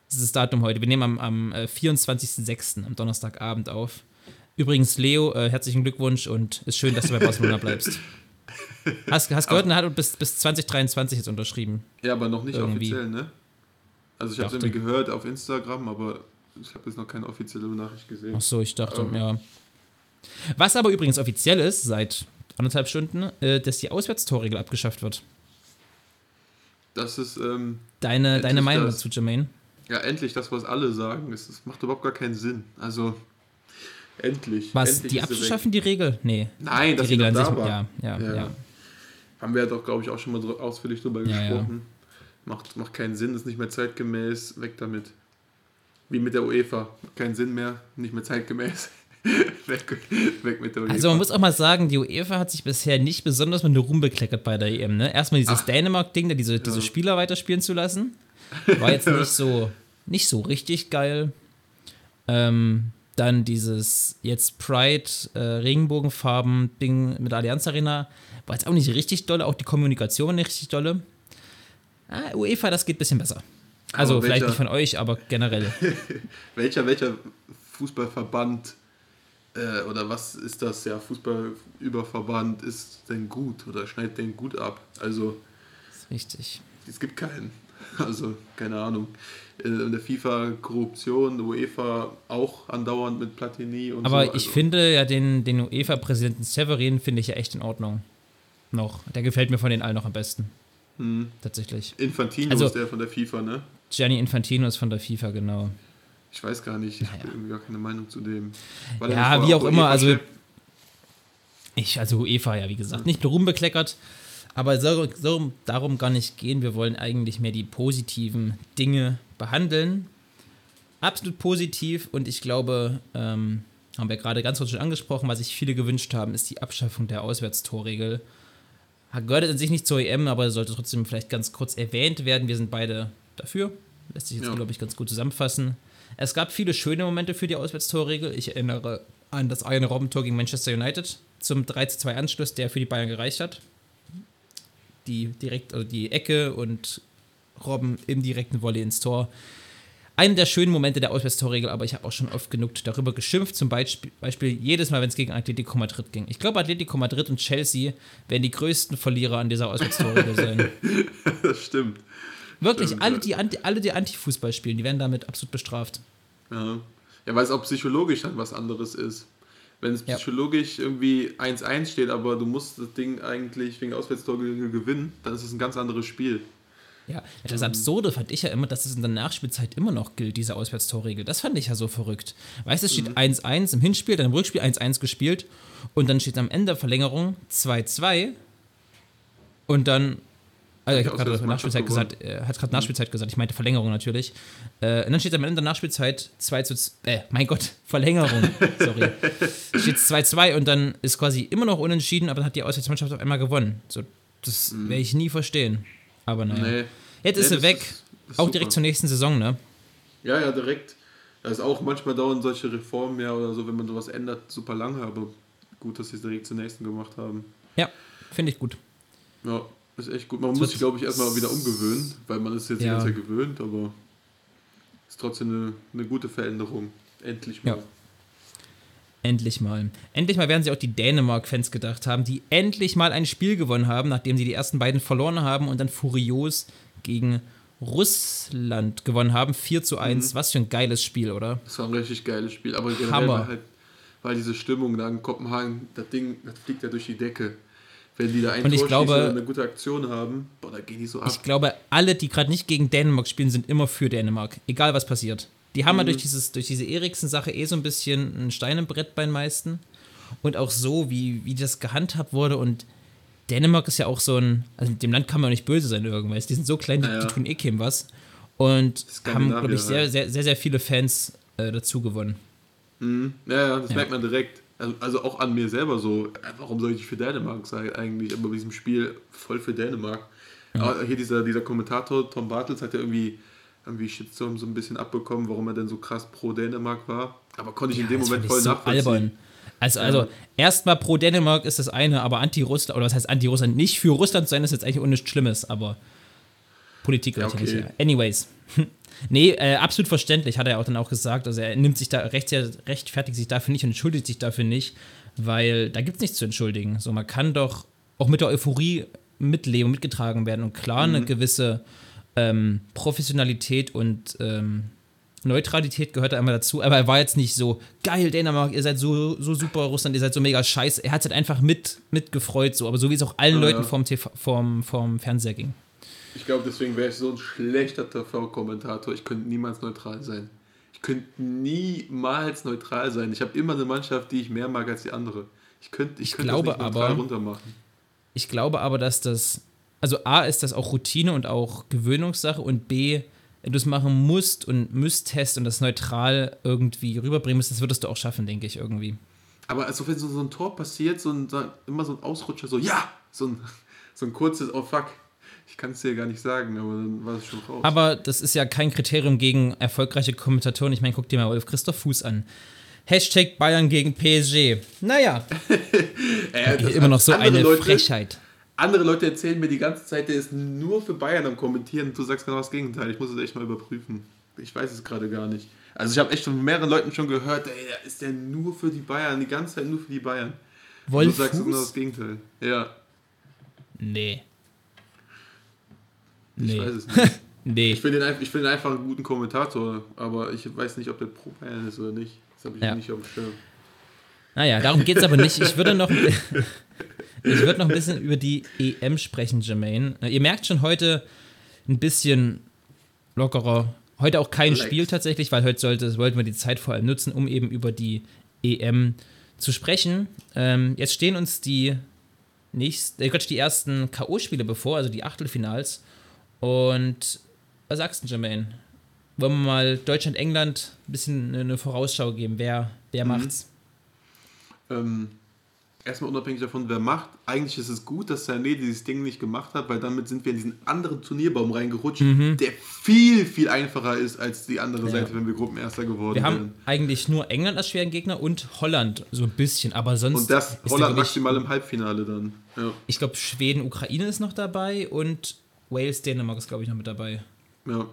Speaker 1: Das ist das Datum heute. Wir nehmen am, am 24.06. am Donnerstagabend auf. Übrigens, Leo, äh, herzlichen Glückwunsch und ist schön, dass du bei Barcelona bleibst. (laughs) Hast, hast gehört, er hat bis, bis 2023 jetzt unterschrieben.
Speaker 3: Ja, aber noch nicht irgendwie. offiziell, ne? Also ich habe es irgendwie gehört auf Instagram, aber ich habe jetzt noch keine offizielle Nachricht gesehen.
Speaker 1: Ach so, ich dachte, ähm. ja. Was aber übrigens offiziell ist, seit anderthalb Stunden, äh, dass die Auswärtstorregel abgeschafft wird.
Speaker 3: Das ist. Ähm,
Speaker 1: deine deine Meinung das, dazu, Jermaine?
Speaker 3: Ja, endlich das, was alle sagen. Es, es macht überhaupt gar keinen Sinn. Also, endlich.
Speaker 1: Was?
Speaker 3: Endlich
Speaker 1: die abzuschaffen, die Regel? Nee.
Speaker 3: Nein,
Speaker 1: das
Speaker 3: die Regel
Speaker 1: an
Speaker 3: sich.
Speaker 1: Ja, ja, ja, ja,
Speaker 3: Haben wir ja doch, glaube ich, auch schon mal ausführlich drüber gesprochen. Macht, macht keinen Sinn, ist nicht mehr zeitgemäß. Weg damit. Wie mit der UEFA. Keinen Sinn mehr, nicht mehr zeitgemäß. (laughs) (laughs) weg, weg mit der UEFA.
Speaker 1: Also man muss auch mal sagen, die UEFA hat sich bisher nicht besonders mit Ruhm bekleckert bei der EM. Ne? Erstmal dieses Dänemark-Ding, da diese, diese Spieler weiterspielen zu lassen. War jetzt nicht so, (laughs) nicht so richtig geil. Ähm, dann dieses jetzt Pride äh, mit der Allianz Arena war jetzt auch nicht richtig dolle, auch die Kommunikation war nicht richtig dolle. Ah, UEFA, das geht ein bisschen besser. Also welcher, vielleicht nicht von euch, aber generell. (laughs)
Speaker 3: welcher, welcher Fußballverband äh, oder was ist das, ja, Fußballüberverband ist denn gut oder schneidet denn gut ab? Also.
Speaker 1: Das ist richtig.
Speaker 3: Es gibt keinen. (laughs) Also, keine Ahnung. In der FIFA Korruption, UEFA auch andauernd mit Platini und
Speaker 1: Aber
Speaker 3: so.
Speaker 1: ich also. finde ja den, den UEFA-Präsidenten Severin finde ich ja echt in Ordnung. Noch. Der gefällt mir von den allen noch am besten. Hm. Tatsächlich.
Speaker 3: Infantino also, ist der von der FIFA, ne?
Speaker 1: Gianni Infantino ist von der FIFA, genau.
Speaker 3: Ich weiß gar nicht, ich naja. habe irgendwie gar keine Meinung zu dem.
Speaker 1: Weil ja, wie auch immer, also ich, also UEFA ja, wie gesagt, nicht nur rumbekleckert, aber soll, soll darum gar nicht gehen. Wir wollen eigentlich mehr die positiven Dinge behandeln. Absolut positiv und ich glaube, ähm, haben wir gerade ganz kurz schon angesprochen, was sich viele gewünscht haben, ist die Abschaffung der Auswärtstorregel. Gehört an sich nicht zur EM, aber sollte trotzdem vielleicht ganz kurz erwähnt werden. Wir sind beide dafür. Lässt sich jetzt, ja. glaube ich, ganz gut zusammenfassen. Es gab viele schöne Momente für die Auswärtstorregel. Ich erinnere an das eine Robbentor gegen Manchester United zum 3-2 Anschluss, der für die Bayern gereicht hat. Die direkt, also die Ecke und Robben im direkten Volley ins Tor. Einer der schönen Momente der Auswärtstorregel, aber ich habe auch schon oft genug darüber geschimpft. Zum Beispiel, Beispiel jedes Mal, wenn es gegen Atletico Madrid ging. Ich glaube, Atletico Madrid und Chelsea werden die größten Verlierer an dieser Auswärtstorregel sein. (laughs)
Speaker 3: das stimmt.
Speaker 1: Wirklich, alle, die Anti, alle, die Anti-Fußball spielen, die werden damit absolut bestraft.
Speaker 3: Ja. ja, weil es auch psychologisch dann was anderes ist. Wenn es psychologisch ja. irgendwie 1-1 steht, aber du musst das Ding eigentlich wegen Auswärtstor gewinnen, dann ist es ein ganz anderes Spiel.
Speaker 1: Ja, das. Absurde fand ich ja immer, dass es in der Nachspielzeit immer noch gilt, diese Auswärtstorregel. Das fand ich ja so verrückt. Weißt du, es steht 1-1 mhm. im Hinspiel, dann im Rückspiel 1-1 gespielt und dann steht am Ende der Verlängerung 2-2 und dann also ich habe gerade Nachspielzeit gesagt, äh, hat gerade Nachspielzeit gesagt, ich meinte Verlängerung natürlich. Äh, und dann steht am Ende der Nachspielzeit 2 zu äh, mein Gott, (laughs) Verlängerung, sorry. steht 2-2 und dann ist quasi immer noch unentschieden, aber dann hat die Auswärtsmannschaft auf einmal gewonnen. So, das mhm. werde ich nie verstehen. Aber naja. Nee. Jetzt nee, ist sie weg. Ist, ist auch direkt zur nächsten Saison, ne?
Speaker 3: Ja, ja, direkt. Das ist auch manchmal dauern solche Reformen ja oder so, wenn man sowas ändert, super lange, aber gut, dass sie es direkt zur nächsten gemacht haben.
Speaker 1: Ja, finde ich gut.
Speaker 3: Ja, ist echt gut. Man das muss sich, glaube ich, erstmal wieder umgewöhnen, weil man ist jetzt ja. die ganze Zeit gewöhnt, aber ist trotzdem eine, eine gute Veränderung. Endlich mal. Ja.
Speaker 1: Endlich mal. Endlich mal werden sie auch die Dänemark-Fans gedacht haben, die endlich mal ein Spiel gewonnen haben, nachdem sie die ersten beiden verloren haben und dann furios gegen Russland gewonnen haben. 4 zu 1. Mhm. Was für ein geiles Spiel, oder?
Speaker 3: Das war ein richtig geiles Spiel. Aber generell Hammer. war halt war diese Stimmung da in Kopenhagen, das Ding, das fliegt ja durch die Decke wenn die da ein
Speaker 1: und ich glaube,
Speaker 3: eine gute Aktion haben, boah, da gehen die so ab.
Speaker 1: Ich glaube, alle, die gerade nicht gegen Dänemark spielen, sind immer für Dänemark, egal was passiert. Die haben mhm. ja durch, dieses, durch diese Eriksen-Sache eh so ein bisschen ein Stein im Brett bei den meisten. Und auch so, wie, wie das gehandhabt wurde. Und Dänemark ist ja auch so ein, also dem Land kann man auch nicht böse sein irgendwas. Die sind so klein, die, ja, ja. die tun eh keinem was. Und haben, glaube ich, sehr, sehr, sehr, sehr viele Fans äh, dazu gewonnen.
Speaker 3: Mhm. Ja, ja, das ja. merkt man direkt. Also, also auch an mir selber so, äh, warum soll ich für Dänemark sein eigentlich? Aber bei diesem Spiel voll für Dänemark. Ja. hier dieser, dieser Kommentator, Tom Bartels, hat ja irgendwie, irgendwie Shitstorm so ein bisschen abbekommen, warum er denn so krass pro Dänemark war. Aber konnte ich ja, in dem Moment voll so nachvollziehen. Albern.
Speaker 1: Also, also erstmal pro Dänemark ist das eine, aber anti-Russland, oder was heißt anti-Russland? Nicht für Russland zu sein, ist jetzt eigentlich auch nichts Schlimmes, aber Politik ja, okay. nicht. Anyways. (laughs) nee, äh, absolut verständlich, hat er auch dann auch gesagt. Also er nimmt sich da recht, rechtfertigt sich dafür nicht und entschuldigt sich dafür nicht, weil da gibt es nichts zu entschuldigen. So, man kann doch auch mit der Euphorie mitleben, mitgetragen werden und klar mhm. eine gewisse ähm, Professionalität und ähm, Neutralität gehört da einmal dazu, aber er war jetzt nicht so, geil, Dänemark, ihr seid so, so super, Russland, ihr seid so mega scheiße. Er hat es halt einfach mit, mitgefreut, so, aber so wie es auch allen ja, Leuten ja. Vom, TV, vom, vom Fernseher ging.
Speaker 3: Ich glaube, deswegen wäre ich so ein schlechter TV-Kommentator. Ich könnte niemals neutral sein. Ich könnte niemals neutral sein. Ich habe immer eine Mannschaft, die ich mehr mag als die andere. Ich könnte ich, ich könnte
Speaker 1: glaube das nicht neutral aber, runtermachen. Ich glaube aber, dass das, also A ist das auch Routine und auch Gewöhnungssache und B, wenn du es machen musst und müsstest und das neutral irgendwie rüberbringen müsstest, das würdest du auch schaffen, denke ich, irgendwie.
Speaker 3: Aber also wenn so, so ein Tor passiert, so ein, immer so ein Ausrutscher, so ja, so ein, (laughs) so ein kurzes, oh fuck, ich kann es dir gar nicht sagen, aber dann war es schon
Speaker 1: raus. Aber das ist ja kein Kriterium gegen erfolgreiche Kommentatoren. Ich meine, guck dir mal Wolf Christoph Fuß an. Hashtag Bayern gegen PSG. Naja. (laughs) äh, immer noch so eine
Speaker 3: Leute, Frechheit andere Leute erzählen mir die ganze Zeit, der ist nur für Bayern am Kommentieren. Du sagst genau das Gegenteil. Ich muss es echt mal überprüfen. Ich weiß es gerade gar nicht. Also ich habe echt von mehreren Leuten schon gehört, ey, ist der nur für die Bayern, die ganze Zeit nur für die Bayern. Wolf du sagst genau das Gegenteil. Ja.
Speaker 1: Nee.
Speaker 3: Ich nee. weiß es (laughs) nicht. nee. Ich finde ihn, find ihn einfach einen guten Kommentator, aber ich weiß nicht, ob der pro ist oder nicht. Das habe ich ja. nicht auf dem Schirm.
Speaker 1: Naja, darum geht es aber nicht. Ich würde noch. (laughs) Ich würde noch ein bisschen über die EM sprechen, Jermaine. Ihr merkt schon heute ein bisschen lockerer. Heute auch kein Relax. Spiel tatsächlich, weil heute sollte, wollten wir die Zeit vor allem nutzen, um eben über die EM zu sprechen. Ähm, jetzt stehen uns die nächsten, äh, die ersten K.O.-Spiele bevor, also die Achtelfinals. Und was sagst du, Jermaine? Wollen wir mal Deutschland-England ein bisschen eine Vorausschau geben? Wer, wer mhm. macht's?
Speaker 3: Ähm, erstmal unabhängig davon, wer macht, eigentlich ist es gut, dass Sané dieses Ding nicht gemacht hat, weil damit sind wir in diesen anderen Turnierbaum reingerutscht, mhm. der viel, viel einfacher ist als die andere ja. Seite, wenn wir Gruppenerster geworden
Speaker 1: wären. Wir haben eigentlich nur England als schweren Gegner und Holland so ein bisschen, aber sonst.
Speaker 3: Und das Holland maximal im Halbfinale dann. Ja.
Speaker 1: Ich glaube, Schweden, Ukraine ist noch dabei und Wales, Dänemark ist, glaube ich, noch mit dabei.
Speaker 3: Ja.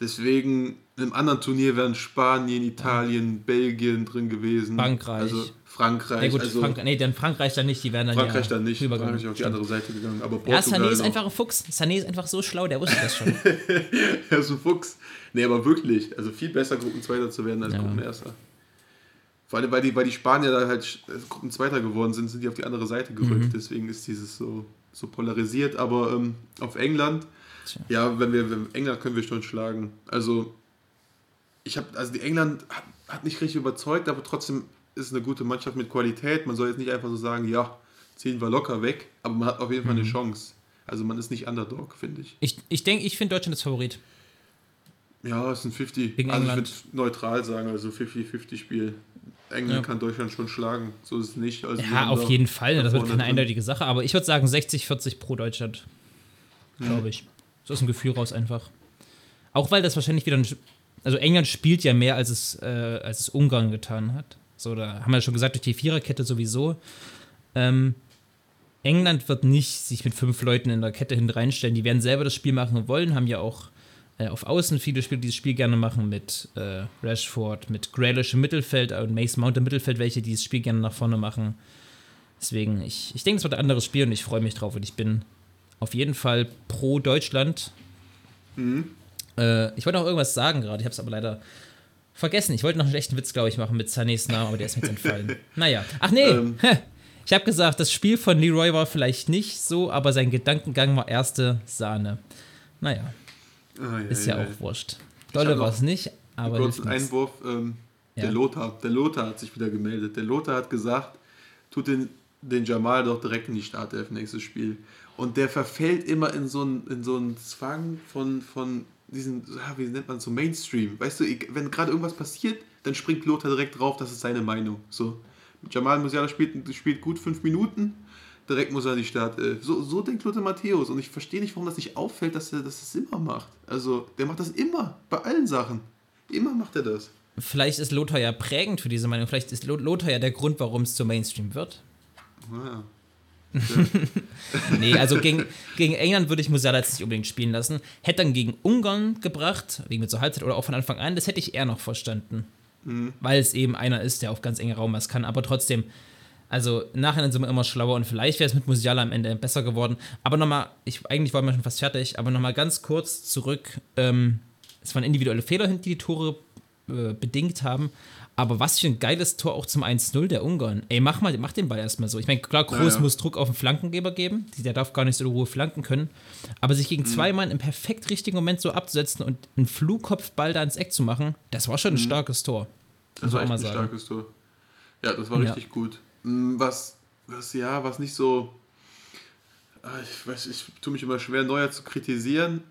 Speaker 3: Deswegen, im anderen Turnier wären Spanien, Italien, Belgien drin gewesen.
Speaker 1: Frankreich.
Speaker 3: Also Frankreich.
Speaker 1: Nee, gut, also Frank nee, dann Frankreich dann nicht, die werden dann
Speaker 3: Frankreich ja dann nicht, Frankreich auf die andere Seite gegangen. Aber
Speaker 1: Portugal ja, Sané ist einfach ein Fuchs. Sané ist einfach so schlau, der wusste das schon. (laughs)
Speaker 3: er ist ein Fuchs. Nee, aber wirklich, also viel besser Gruppenzweiter zu werden als ja. Gruppenerster. Vor allem, weil die, weil die Spanier da halt Gruppenzweiter geworden sind, sind die auf die andere Seite gerückt. Mhm. Deswegen ist dieses so, so polarisiert. Aber ähm, auf England, Tja. ja, wenn wir, wenn England können wir schon schlagen. Also, ich habe, also die England hat, hat nicht richtig überzeugt, aber trotzdem ist eine gute Mannschaft mit Qualität. Man soll jetzt nicht einfach so sagen, ja, ziehen wir locker weg, aber man hat auf jeden Fall eine mhm. Chance. Also man ist nicht Underdog, finde ich.
Speaker 1: Ich, ich denke, ich finde Deutschland ist Favorit.
Speaker 3: Ja, es ist ein 50. Gegen also England. ich würde neutral sagen, also 50-50 Spiel. England ja. kann Deutschland schon schlagen, so ist es nicht. Also
Speaker 1: ja, auf jeden Fall, das wird keine eindeutige Sache, aber ich würde sagen 60-40 pro Deutschland, glaube ich. So ist ein Gefühl raus einfach. Auch weil das wahrscheinlich wieder ein, also England spielt ja mehr, als es, äh, als es Ungarn getan hat. So, da haben wir schon gesagt, durch die Viererkette sowieso. Ähm, England wird nicht sich mit fünf Leuten in der Kette hinten reinstellen. Die werden selber das Spiel machen wollen, haben ja auch äh, auf Außen viele Spieler, die das Spiel gerne machen, mit äh, Rashford, mit Grealish im Mittelfeld und Mace Mount im Mittelfeld, welche die das Spiel gerne nach vorne machen. Deswegen, ich, ich denke, es wird ein anderes Spiel und ich freue mich drauf und ich bin auf jeden Fall pro Deutschland. Mhm. Äh, ich wollte noch irgendwas sagen gerade, ich habe es aber leider vergessen. Ich wollte noch einen schlechten Witz, glaube ich, machen mit Sanés Namen, aber der ist mir jetzt entfallen. (laughs) naja. Ach nee. Ähm. (laughs) Ich habe gesagt, das Spiel von Leroy war vielleicht nicht so, aber sein Gedankengang war erste Sahne. Naja. Ja, ist ja, ja, auch wurscht. Dolle war es nicht, aber.
Speaker 3: Kurzen Einwurf. Ähm. Der Lothar. Der Lothar hat sich wieder gemeldet. Der Lothar hat gesagt, tut den, den Jamal doch direkt in die Startelf nächstes Spiel. Und der verfällt immer in so einen, in so einen Zwang von, von diesen, wie nennt man so, Mainstream. Weißt du, wenn gerade irgendwas passiert, dann springt Lothar direkt drauf, das ist seine Meinung. So. Jamal Musiala spielt, spielt gut fünf Minuten, direkt muss er die Start. Äh, so, so denkt Lothar Matthäus und ich verstehe nicht, warum das nicht auffällt, dass er das immer macht. Also, der macht das immer, bei allen Sachen. Immer macht er das.
Speaker 1: vielleicht ist Lothar ja prägend für diese Meinung. Vielleicht ist Lothar ja der Grund, warum es zum Mainstream wird.
Speaker 3: Ja. (laughs)
Speaker 1: nee, also gegen, gegen England würde ich Musiala jetzt nicht unbedingt spielen lassen. Hätte dann gegen Ungarn gebracht, wegen mit zur Halbzeit oder auch von Anfang an, das hätte ich eher noch verstanden.
Speaker 3: Mhm.
Speaker 1: Weil es eben einer ist, der auf ganz enge Raum was kann. Aber trotzdem, also nachher sind wir immer schlauer und vielleicht wäre es mit Musiala am Ende besser geworden. Aber nochmal, ich, eigentlich waren wir schon fast fertig, aber nochmal ganz kurz zurück. Ähm, es waren individuelle Fehler, die die Tore äh, bedingt haben. Aber was für ein geiles Tor auch zum 1-0 der Ungarn. Ey, mach mal, mach den Ball erstmal so. Ich meine, klar, Groß ja, ja. muss Druck auf den Flankengeber geben. Der darf gar nicht so in Ruhe flanken können. Aber sich gegen mhm. zwei Mann im perfekt richtigen Moment so abzusetzen und einen Flugkopfball da ins Eck zu machen, das war schon ein mhm. starkes Tor.
Speaker 3: Das war echt ein sagen. starkes Tor. Ja, das war ja. richtig gut. Mm, was, was, ja, was nicht so. Ah, ich weiß, ich tue mich immer schwer, Neuer zu kritisieren.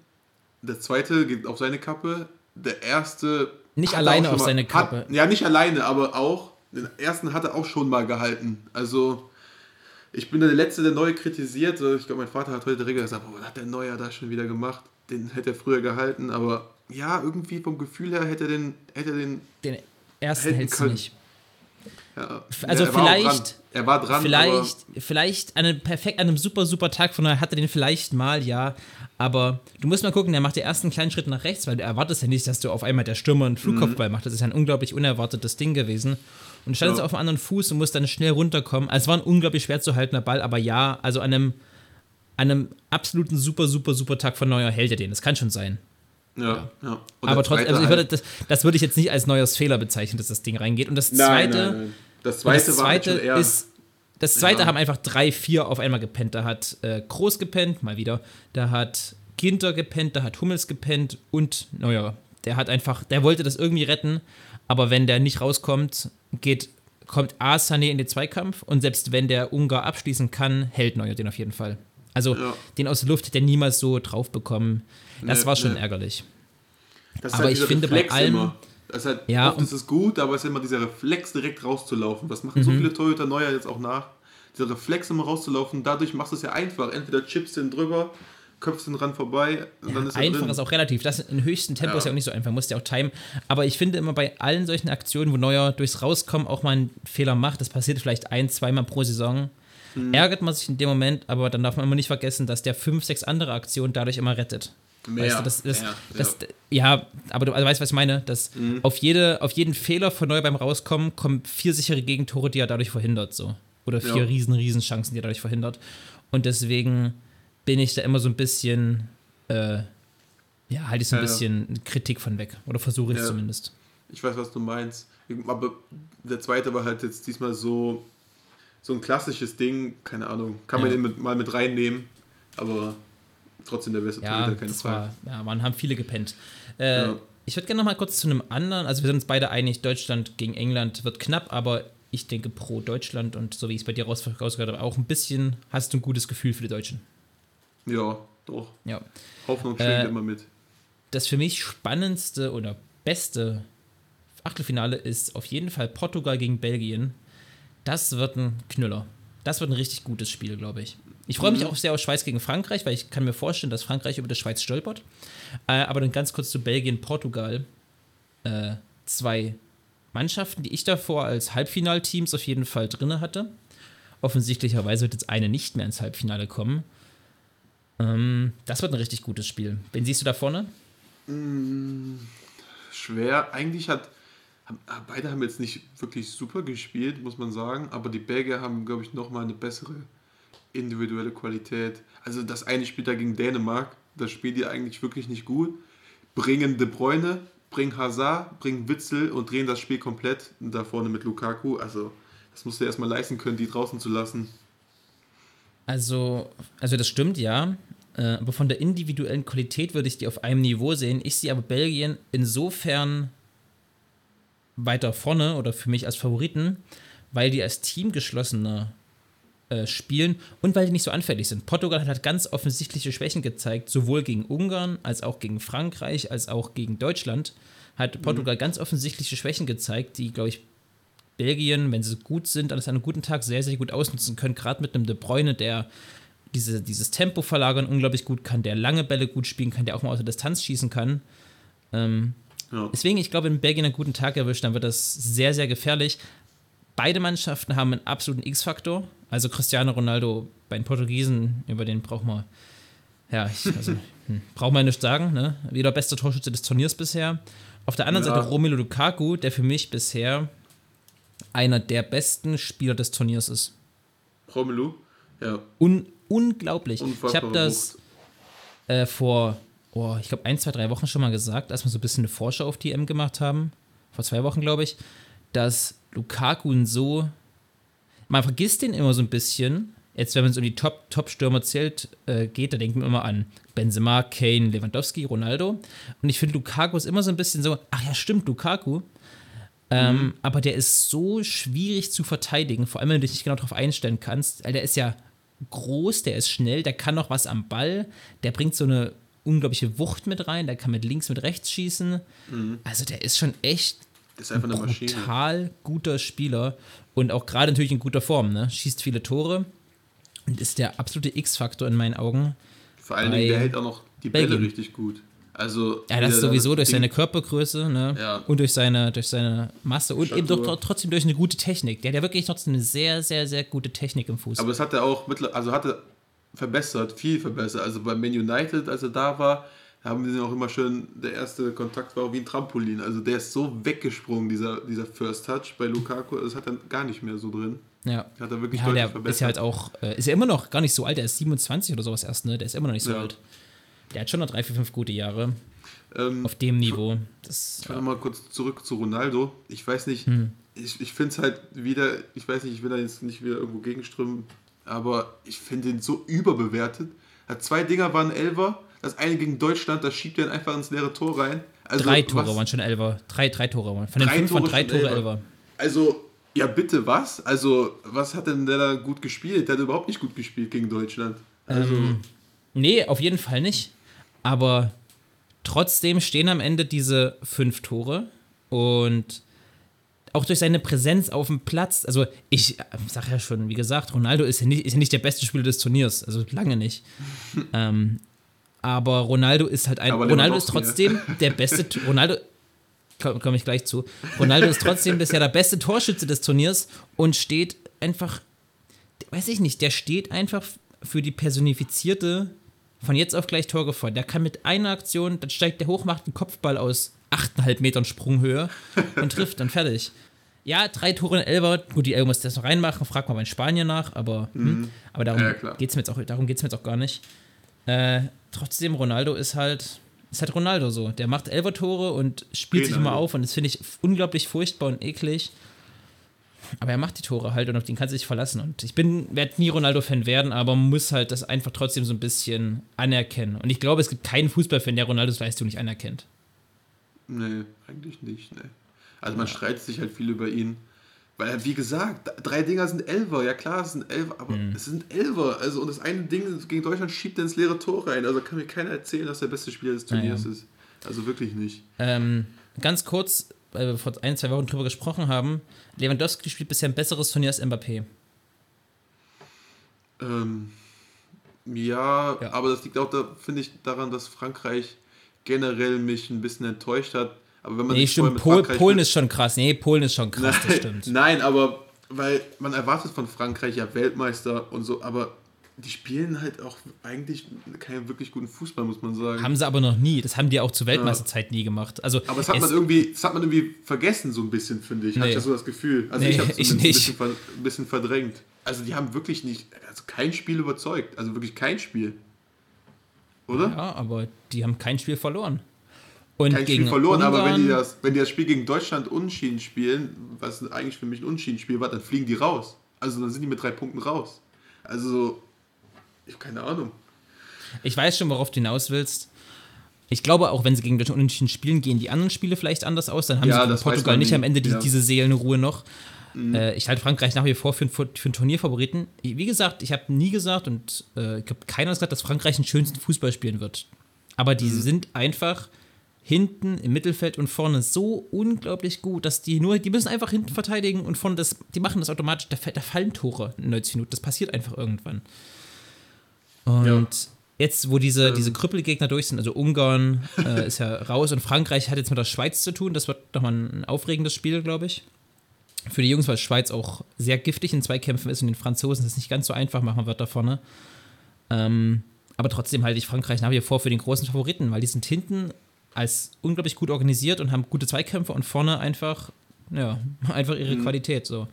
Speaker 3: Der zweite geht auf seine Kappe. Der erste
Speaker 1: nicht alleine auf mal, seine Kappe.
Speaker 3: Hat, ja, nicht alleine, aber auch. Den ersten hat er auch schon mal gehalten. Also, ich bin der Letzte, der Neue kritisiert. Ich glaube, mein Vater hat heute direkt gesagt: Was hat der Neuer da schon wieder gemacht? Den hätte er früher gehalten. Aber ja, irgendwie vom Gefühl her hätte er den. Hätte den,
Speaker 1: den ersten hältst du nicht.
Speaker 3: Ja,
Speaker 1: also
Speaker 3: ja,
Speaker 1: vielleicht,
Speaker 3: er war dran.
Speaker 1: Vielleicht, vielleicht an einem perfekt, an einem super, super Tag von daher hatte den vielleicht mal, ja. Aber du musst mal gucken, der macht den ersten kleinen Schritt nach rechts, weil du erwartest ja nicht, dass du auf einmal der Stürmer einen Flugkopfball mhm. macht. Das ist ja ein unglaublich unerwartetes Ding gewesen. Und du standest ja. auf einem anderen Fuß und musst dann schnell runterkommen. Also es war ein unglaublich schwer zu haltender Ball, aber ja, also an einem, an einem absoluten super, super, super Tag von Neuer hält er den. Das kann schon sein.
Speaker 3: Ja, ja.
Speaker 1: Aber trotzdem, also ich würde, das, das, würde ich jetzt nicht als neues Fehler bezeichnen, dass das Ding reingeht. Und das zweite, nein, nein, nein.
Speaker 3: Das zweite,
Speaker 1: das zweite war eher, ist, das zweite ja. haben einfach drei, vier auf einmal gepennt. Da hat äh, Groß gepennt, mal wieder. Da hat Ginter gepennt, da hat Hummels gepennt und Neuer. Der hat einfach, der wollte das irgendwie retten, aber wenn der nicht rauskommt, geht, kommt A. Sané in den Zweikampf und selbst wenn der Ungar abschließen kann, hält Neuer den auf jeden Fall. Also ja. den aus der Luft hätte er niemals so drauf bekommen. Das nee, war schon nee. ärgerlich.
Speaker 3: aber halt ich finde Reflex bei allem. Immer. Das ist halt, ja, oft ist es gut, aber es ist immer dieser Reflex, direkt rauszulaufen. Was machen mhm. so viele Toyota Neuer jetzt auch nach? Dieser Reflex, immer rauszulaufen, dadurch machst du es ja einfach. Entweder chips den drüber, köpfst den ran vorbei und ja, dann ist
Speaker 1: Einfach
Speaker 3: drin.
Speaker 1: ist auch relativ. Das in höchsten Tempo ja. ist ja auch nicht so einfach, musst ja auch timen. Aber ich finde immer bei allen solchen Aktionen, wo Neuer durchs Rauskommen auch mal einen Fehler macht, das passiert vielleicht ein, zweimal pro Saison, mhm. ärgert man sich in dem Moment, aber dann darf man immer nicht vergessen, dass der fünf, sechs andere Aktionen dadurch immer rettet.
Speaker 3: Mehr,
Speaker 1: weißt du, das, das, mehr, das, ja. ja. aber du also weißt, was ich meine? Dass mhm. auf, jede, auf jeden Fehler von neu beim Rauskommen kommen vier sichere Gegentore, die er dadurch verhindert. So. Oder vier ja. riesen, riesen Chancen, die er dadurch verhindert. Und deswegen bin ich da immer so ein bisschen, äh, ja, halte ich so ein ja, bisschen Kritik von weg. Oder versuche ich zumindest.
Speaker 3: Ich weiß, was du meinst. Aber der zweite war halt jetzt diesmal so, so ein klassisches Ding, keine Ahnung, kann man den mit, mal mit reinnehmen, aber trotzdem der beste
Speaker 1: ja, keine Frage. War, ja, man haben viele gepennt. Äh, ja. Ich würde gerne noch mal kurz zu einem anderen, also wir sind uns beide einig, Deutschland gegen England wird knapp, aber ich denke pro Deutschland und so wie ich es bei dir rausgehört habe, auch ein bisschen hast du ein gutes Gefühl für die Deutschen.
Speaker 3: Ja, doch.
Speaker 1: Ja.
Speaker 3: Hoffnung schwingt äh, immer mit.
Speaker 1: Das für mich spannendste oder beste Achtelfinale ist auf jeden Fall Portugal gegen Belgien. Das wird ein Knüller. Das wird ein richtig gutes Spiel, glaube ich. Ich freue mich mhm. auch sehr auf Schweiz gegen Frankreich, weil ich kann mir vorstellen, dass Frankreich über die Schweiz stolpert. Äh, aber dann ganz kurz zu Belgien, Portugal. Äh, zwei Mannschaften, die ich davor als Halbfinalteams auf jeden Fall drin hatte. Offensichtlicherweise wird jetzt eine nicht mehr ins Halbfinale kommen. Ähm, das wird ein richtig gutes Spiel. Wen siehst du da vorne?
Speaker 3: Mm, schwer. Eigentlich hat. Beide haben jetzt nicht wirklich super gespielt, muss man sagen, aber die Belgier haben, glaube ich, nochmal eine bessere individuelle Qualität. Also das eine Spiel da gegen Dänemark, das spielt die eigentlich wirklich nicht gut. Bringen De Bruyne, bringen Hazard, bringen Witzel und drehen das Spiel komplett da vorne mit Lukaku. Also das musst du erstmal leisten können, die draußen zu lassen.
Speaker 1: Also, also das stimmt ja. Äh, aber von der individuellen Qualität würde ich die auf einem Niveau sehen. Ich sehe aber Belgien insofern weiter vorne oder für mich als Favoriten, weil die als Team geschlossener äh, spielen und weil die nicht so anfällig sind. Portugal hat ganz offensichtliche Schwächen gezeigt, sowohl gegen Ungarn als auch gegen Frankreich als auch gegen Deutschland. Hat mhm. Portugal mhm. ganz offensichtliche Schwächen gezeigt, die, glaube ich, Belgien, wenn sie gut sind, an einem guten Tag sehr, sehr gut ausnutzen können. Gerade mit einem De Bruyne, der diese, dieses Tempo verlagern unglaublich gut kann, der lange Bälle gut spielen kann, der auch mal aus der Distanz schießen kann. Ähm, ja. deswegen, ich glaube, wenn Belgien einen guten Tag erwischt, dann wird das sehr, sehr gefährlich. Beide Mannschaften haben einen absoluten X-Faktor. Also Cristiano Ronaldo bei den Portugiesen, über den braucht man, ja, ich, also, (laughs) hm, braucht man nicht sagen, ne? Wieder bester Torschütze des Turniers bisher. Auf der anderen ja. Seite Romelu Lukaku, der für mich bisher einer der besten Spieler des Turniers ist.
Speaker 3: Romelu? Ja.
Speaker 1: Un unglaublich. Unfassbar ich habe das äh, vor, oh, ich glaube, ein, zwei, drei Wochen schon mal gesagt, als wir so ein bisschen eine Vorschau auf die M gemacht haben. Vor zwei Wochen, glaube ich, dass Lukaku so. Man vergisst den immer so ein bisschen. Jetzt, wenn man es um die Top-Stürmer zählt, äh, geht, da denken wir immer an Benzema, Kane, Lewandowski, Ronaldo. Und ich finde, Lukaku ist immer so ein bisschen so, ach ja, stimmt, Lukaku. Ähm, mhm. aber der ist so schwierig zu verteidigen, vor allem wenn du dich nicht genau darauf einstellen kannst. Der ist ja groß, der ist schnell, der kann noch was am Ball, der bringt so eine unglaubliche Wucht mit rein, der kann mit links, mit rechts schießen. Mhm. Also der ist schon echt
Speaker 3: ist einfach ein
Speaker 1: brutal guter Spieler und auch gerade natürlich in guter Form, ne? Schießt viele Tore und ist der absolute X-Faktor in meinen Augen.
Speaker 3: Vor allen Dingen, der hält auch noch die Bälle Belgien. richtig gut. Also,
Speaker 1: ja, das ist sowieso durch seine Körpergröße ne? Ja. und durch seine, durch seine Masse und Statur. eben doch trotzdem durch eine gute Technik. Der hat ja wirklich trotzdem eine sehr, sehr, sehr gute Technik im Fuß.
Speaker 3: Aber es hat er auch mittler also hat er verbessert, viel verbessert. Also bei Man United, als er da war, haben wir auch immer schön, der erste Kontakt war auch wie ein Trampolin. Also der ist so weggesprungen, dieser, dieser First Touch bei Lukaku. Das hat er gar nicht mehr so drin.
Speaker 1: Ja.
Speaker 3: Hat er wirklich
Speaker 1: ja, der verbessert. ist ja halt auch, äh, ist ja immer noch gar nicht so alt, der ist 27 oder sowas erst, ne? Der ist immer noch nicht so ja. alt. Der hat schon noch drei, vier, fünf gute Jahre. Ähm, auf dem Niveau.
Speaker 3: Das, ich will ja. mal kurz zurück zu Ronaldo. Ich weiß nicht, hm. ich, ich finde es halt wieder, ich weiß nicht, ich will da jetzt nicht wieder irgendwo gegenströmen, aber ich finde ihn so überbewertet. Hat zwei Dinger waren Elver, das eine gegen Deutschland, das schiebt er einfach ins leere Tor rein.
Speaker 1: Also, drei Tore was? waren schon Elver. Drei, drei Tore waren. Von den fünf Tore waren drei Tore Elver. Elver.
Speaker 3: Also, ja, bitte was? Also, was hat denn der da gut gespielt? Der hat überhaupt nicht gut gespielt gegen Deutschland. Also. Ähm,
Speaker 1: nee, auf jeden Fall nicht. Aber trotzdem stehen am Ende diese fünf Tore und auch durch seine Präsenz auf dem Platz, also ich äh, sage ja schon, wie gesagt, Ronaldo ist ja, nicht, ist ja nicht der beste Spieler des Turniers, also lange nicht. (laughs) ähm, aber Ronaldo ist halt ein. Ronaldo ist trotzdem der beste. Ronaldo. Komme komm ich gleich zu. Ronaldo ist trotzdem bisher der beste Torschütze des Turniers und steht einfach. Weiß ich nicht, der steht einfach für die personifizierte von jetzt auf gleich Torgefahr. Der kann mit einer Aktion, dann steigt der hoch, macht einen Kopfball aus 8,5 Metern Sprunghöhe und trifft dann fertig. Ja, drei Tore in Elber. Gut, die Elber muss das noch reinmachen, frag mal bei Spanien nach, aber, hm, mhm. hm, aber darum ja, geht es mir, jetzt auch, mir jetzt auch gar nicht. Äh, trotzdem, Ronaldo ist halt, ist halt Ronaldo so. Der macht Elber Tore und spielt genau. sich immer auf und das finde ich unglaublich furchtbar und eklig. Aber er macht die Tore halt und auf den kann sich verlassen. Und ich bin, werde nie Ronaldo-Fan werden, aber muss halt das einfach trotzdem so ein bisschen anerkennen. Und ich glaube, es gibt keinen Fußballfan, der Ronaldos Leistung nicht anerkennt.
Speaker 3: Nee, eigentlich nicht, nee. Also man ja. streitet sich halt viel über ihn. Weil, wie gesagt, drei Dinger sind Elfer. Ja klar, es sind Elfer, aber mhm. es sind Elfer. Also, und das eine Ding gegen Deutschland schiebt er ins leere Tor rein. Also kann mir keiner erzählen, dass der beste Spieler des Turniers ja, ja. ist. Also wirklich nicht.
Speaker 1: Ähm, ganz kurz, weil wir vor ein, zwei Wochen drüber gesprochen haben, Lewandowski spielt bisher ein besseres Turnier als Mbappé.
Speaker 3: Ähm, ja, ja, aber das liegt auch, da, finde ich, daran, dass Frankreich generell mich ein bisschen enttäuscht hat. Aber wenn man
Speaker 1: nee, stimmt, Pol Polen ist schon krass. Nee, Polen ist schon krass,
Speaker 3: nein, (laughs)
Speaker 1: stimmt.
Speaker 3: Nein, aber weil man erwartet von Frankreich ja Weltmeister und so, aber die spielen halt auch eigentlich keinen wirklich guten Fußball, muss man sagen.
Speaker 1: Haben sie aber noch nie. Das haben die auch zur Weltmeisterzeit ja. nie gemacht. Also
Speaker 3: aber das hat, man irgendwie, das hat man irgendwie vergessen, so ein bisschen, finde ich. Nee. Hatte ich ja so das Gefühl. Also nee, ich habe (laughs) es ein, bisschen, ein bisschen verdrängt. Also die haben wirklich nicht, also kein Spiel überzeugt. Also wirklich kein Spiel. Oder?
Speaker 1: Ja, aber die haben kein Spiel verloren. Und
Speaker 3: kein
Speaker 1: gegen
Speaker 3: Spiel verloren, Ungarn, aber wenn die, das, wenn die das Spiel gegen Deutschland unschieden spielen, was eigentlich für mich ein Unschieden-Spiel war, dann fliegen die raus. Also dann sind die mit drei Punkten raus. Also ich habe keine Ahnung.
Speaker 1: Ich weiß schon, worauf du hinaus willst. Ich glaube, auch wenn sie gegen Deutschland unentschieden spielen, gehen die anderen Spiele vielleicht anders aus. Dann haben ja, sie gegen Portugal nicht am Ende die, ja. diese Seelenruhe noch. Mhm. Äh, ich halte Frankreich nach wie vor für, für, für einen Turnierfavoriten. Wie gesagt, ich habe nie gesagt und äh, ich glaube, keiner hat gesagt, dass Frankreich den schönsten Fußball spielen wird. Aber die mhm. sind einfach hinten im Mittelfeld und vorne so unglaublich gut, dass die nur, die müssen einfach hinten verteidigen und vorne das, die machen das automatisch, da, da fallen Tore in 90 Minuten. Das passiert einfach irgendwann. Und ja. jetzt, wo diese, ähm. diese Krüppelgegner durch sind, also Ungarn äh, ist ja raus und Frankreich hat jetzt mit der Schweiz zu tun. Das wird nochmal ein aufregendes Spiel, glaube ich. Für die Jungs, weil Schweiz auch sehr giftig in Zweikämpfen ist und den Franzosen das nicht ganz so einfach machen wird da vorne. Ähm, aber trotzdem halte ich Frankreich nach wie vor für den großen Favoriten, weil die sind hinten als unglaublich gut organisiert und haben gute Zweikämpfe und vorne einfach, ja, (laughs) einfach ihre mhm. Qualität so.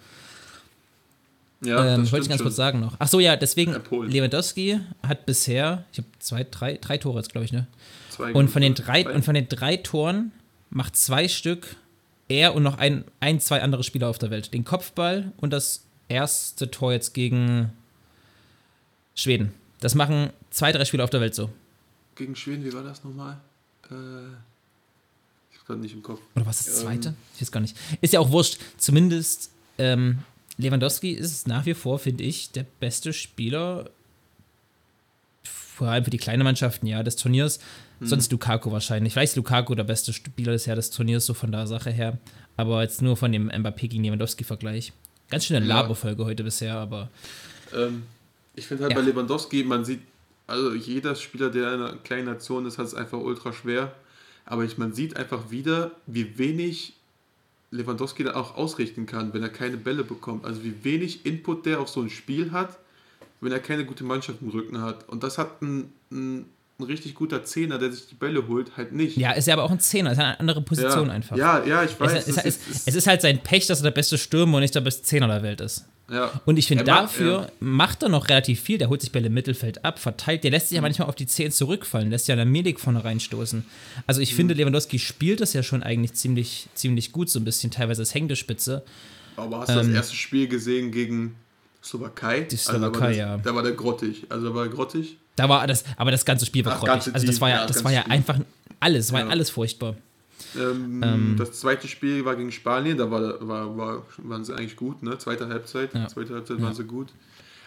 Speaker 1: Ja, ähm, das wollte ich ganz schon. kurz sagen noch. Ach so, ja, deswegen, Lewandowski hat bisher, ich habe zwei, drei, drei Tore jetzt, glaube ich, ne? Zwei und von, den drei, zwei. und von den drei Toren macht zwei Stück er und noch ein, ein, zwei andere Spieler auf der Welt. Den Kopfball und das erste Tor jetzt gegen Schweden. Das machen zwei, drei Spieler auf der Welt so.
Speaker 3: Gegen Schweden, wie war das nochmal? Äh, ich habe gerade nicht im Kopf.
Speaker 1: Oder was das zweite? Ähm, ich weiß gar nicht. Ist ja auch wurscht. Zumindest ähm, Lewandowski ist nach wie vor, finde ich, der beste Spieler, vor allem für die kleinen Mannschaften, ja, des Turniers. Hm. Sonst Lukaku wahrscheinlich. Vielleicht Lukaku der beste Spieler des Jahr des Turniers, so von der Sache her. Aber jetzt nur von dem Mbappé gegen Lewandowski-Vergleich. Ganz schöne ja. Laberfolge heute bisher, aber.
Speaker 3: Ähm, ich finde halt ja. bei Lewandowski, man sieht, also jeder Spieler, der in einer kleinen Nation ist, hat es einfach ultra schwer. Aber ich, man sieht einfach wieder, wie wenig Lewandowski da auch ausrichten kann, wenn er keine Bälle bekommt. Also wie wenig Input der auf so ein Spiel hat, wenn er keine gute Mannschaft im Rücken hat. Und das hat ein, ein, ein richtig guter Zehner, der sich die Bälle holt, halt nicht.
Speaker 1: Ja, ist ja aber auch ein Zehner, ist eine andere Position
Speaker 3: ja.
Speaker 1: einfach.
Speaker 3: Ja, ja, ich weiß.
Speaker 1: Es, es, es, es, ist halt sein Pech, dass er der beste Stürmer und nicht der beste Zehner der Welt ist. Ja. Und ich finde, dafür ja. macht er noch relativ viel. Der holt sich Bälle im Mittelfeld ab, verteilt. Der lässt sich ja mhm. manchmal auf die Zehen zurückfallen, lässt ja der Melik vorne reinstoßen. Also ich mhm. finde, Lewandowski spielt das ja schon eigentlich ziemlich, ziemlich gut, so ein bisschen teilweise als hängende Spitze.
Speaker 3: Aber hast du ähm, das erste Spiel gesehen gegen Slowakei?
Speaker 1: Die also Slowakei,
Speaker 3: also
Speaker 1: ja.
Speaker 3: Da war der grottig. Also da war er grottig.
Speaker 1: Da war das, aber das ganze Spiel war Ach, grottig. Also das war ja, das war ja einfach alles, war ja. alles furchtbar.
Speaker 3: Ähm, ähm, das zweite Spiel war gegen Spanien, da war, war, war, waren sie eigentlich gut, ne? Zweite Halbzeit. Ja. Zweite Halbzeit ja. waren sie gut.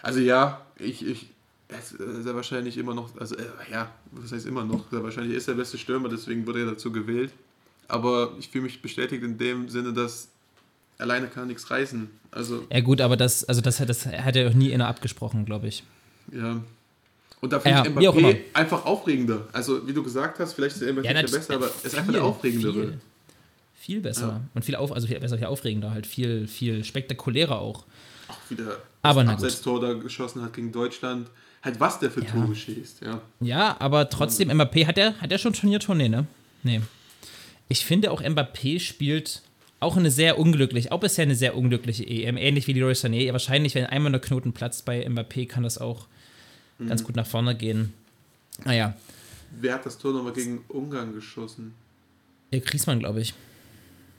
Speaker 3: Also ja, ich, ich ist er wahrscheinlich immer noch, also äh, ja, was heißt immer noch, er wahrscheinlich ist der beste Stürmer, deswegen wurde er dazu gewählt. Aber ich fühle mich bestätigt in dem Sinne, dass alleine kann nichts reißen. Also,
Speaker 1: ja gut, aber das, also das, das hat er auch nie inner abgesprochen, glaube ich.
Speaker 3: Ja, und da finde ja, ich Mbappé einfach aufregender. Also, wie du gesagt hast, vielleicht ist der Mbappé ja, besser, aber es ist einfach der aufregendere.
Speaker 1: Viel, viel besser. Ja. Und viel auf, also viel besser, viel aufregender, halt viel, viel spektakulärer auch.
Speaker 3: Auch wieder
Speaker 1: aber
Speaker 3: das Abseits-Tor da geschossen hat gegen Deutschland. Halt, was der für ja. Tore schießt, ja.
Speaker 1: Ja, aber trotzdem, Mbappé, hat er hat schon Turniertournee, ne? Nee. Ich finde auch, Mbappé spielt auch eine sehr unglückliche, auch bisher eine sehr unglückliche EM, ähnlich wie die Leroy Sané. Wahrscheinlich, wenn einmal der Knoten platzt bei Mbappé, kann das auch mhm. ganz gut nach vorne gehen. Naja.
Speaker 3: Wer hat das Tor nochmal gegen Ungarn geschossen?
Speaker 1: Ja, Griesmann, glaube ich.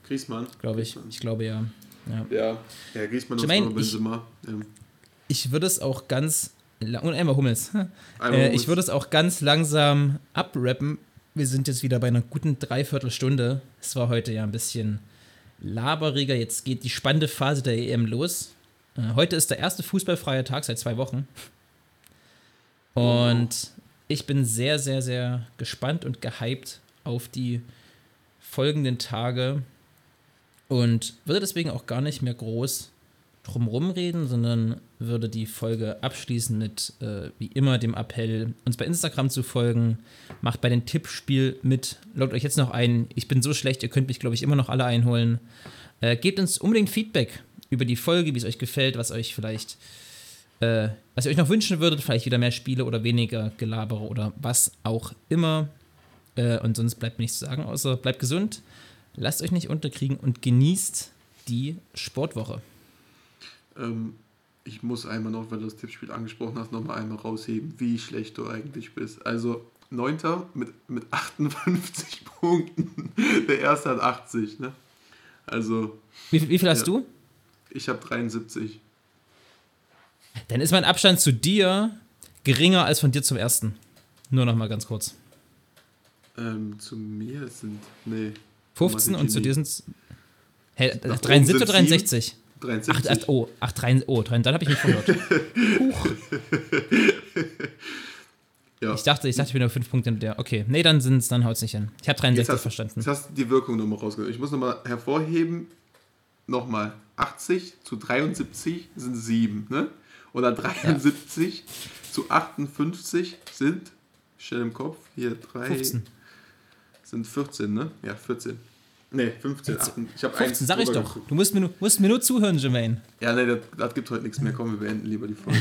Speaker 3: Griesmann?
Speaker 1: Glaube ich. Ich glaube ja. Ja,
Speaker 3: ja, ja Griesmann und
Speaker 1: Benzema. Ich, ja. ich würde es auch ganz. Und einmal Hummels. (laughs) Einmal äh, ich würde es auch ganz langsam abrappen. Wir sind jetzt wieder bei einer guten Dreiviertelstunde. Es war heute ja ein bisschen laberiger. Jetzt geht die spannende Phase der EM los. Äh, heute ist der erste fußballfreie Tag seit zwei Wochen. Und ich bin sehr, sehr, sehr gespannt und gehypt auf die folgenden Tage und würde deswegen auch gar nicht mehr groß drumherum reden, sondern würde die Folge abschließen mit, äh, wie immer, dem Appell, uns bei Instagram zu folgen. Macht bei dem Tippspiel mit. Loggt euch jetzt noch ein. Ich bin so schlecht, ihr könnt mich, glaube ich, immer noch alle einholen. Äh, gebt uns unbedingt Feedback über die Folge, wie es euch gefällt, was euch vielleicht äh, was ihr euch noch wünschen würdet, vielleicht wieder mehr Spiele oder weniger Gelabere oder was auch immer. Äh, und sonst bleibt mir nichts zu sagen, außer bleibt gesund, lasst euch nicht unterkriegen und genießt die Sportwoche.
Speaker 3: Ähm, ich muss einmal noch, weil du das Tippspiel angesprochen hast, nochmal einmal rausheben, wie schlecht du eigentlich bist. Also, Neunter mit, mit 58 (laughs) Punkten. Der erste hat 80, ne? Also.
Speaker 1: Wie, wie viel hast ja, du?
Speaker 3: Ich habe 73.
Speaker 1: Dann ist mein Abstand zu dir geringer als von dir zum ersten. Nur noch mal ganz kurz.
Speaker 3: Ähm, zu mir sind. Nee.
Speaker 1: 15 und zu dir sind es. Hey, 73 oder 63?
Speaker 3: 73.
Speaker 1: Ach, oh, ach, 3, oh, 3, dann habe ich mich verhört. Huch. (laughs) ja. Ich dachte, ich dachte, ich bin nur 5 Punkte in der. Okay, nee, dann sind's, dann haut's nicht hin. Ich habe 63
Speaker 3: jetzt hast,
Speaker 1: verstanden.
Speaker 3: Jetzt hast du die Wirkung nochmal rausgehört. Ich muss nochmal hervorheben, nochmal, 80 zu 73 sind 7, ne? Oder 73 ja. zu 58 sind Schnell im Kopf. Hier 3.
Speaker 1: 15.
Speaker 3: Sind 14, ne? Ja, 14. Ne, 15. 18. Ich habe
Speaker 1: 15, sag ich doch. Du musst mir, nur- musst mir nur zuhören, Jermaine.
Speaker 3: Ja, ne, das, das gibt heute nichts mehr. Komm, wir beenden lieber die Folge.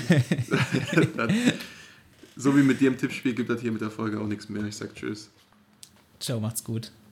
Speaker 3: das, (laughs) (laughs) so wie mit dir im Tippspiel gibt das hier mit der Folge auch nichts mehr. Ich sag Tschüss.
Speaker 1: Ciao, macht's gut.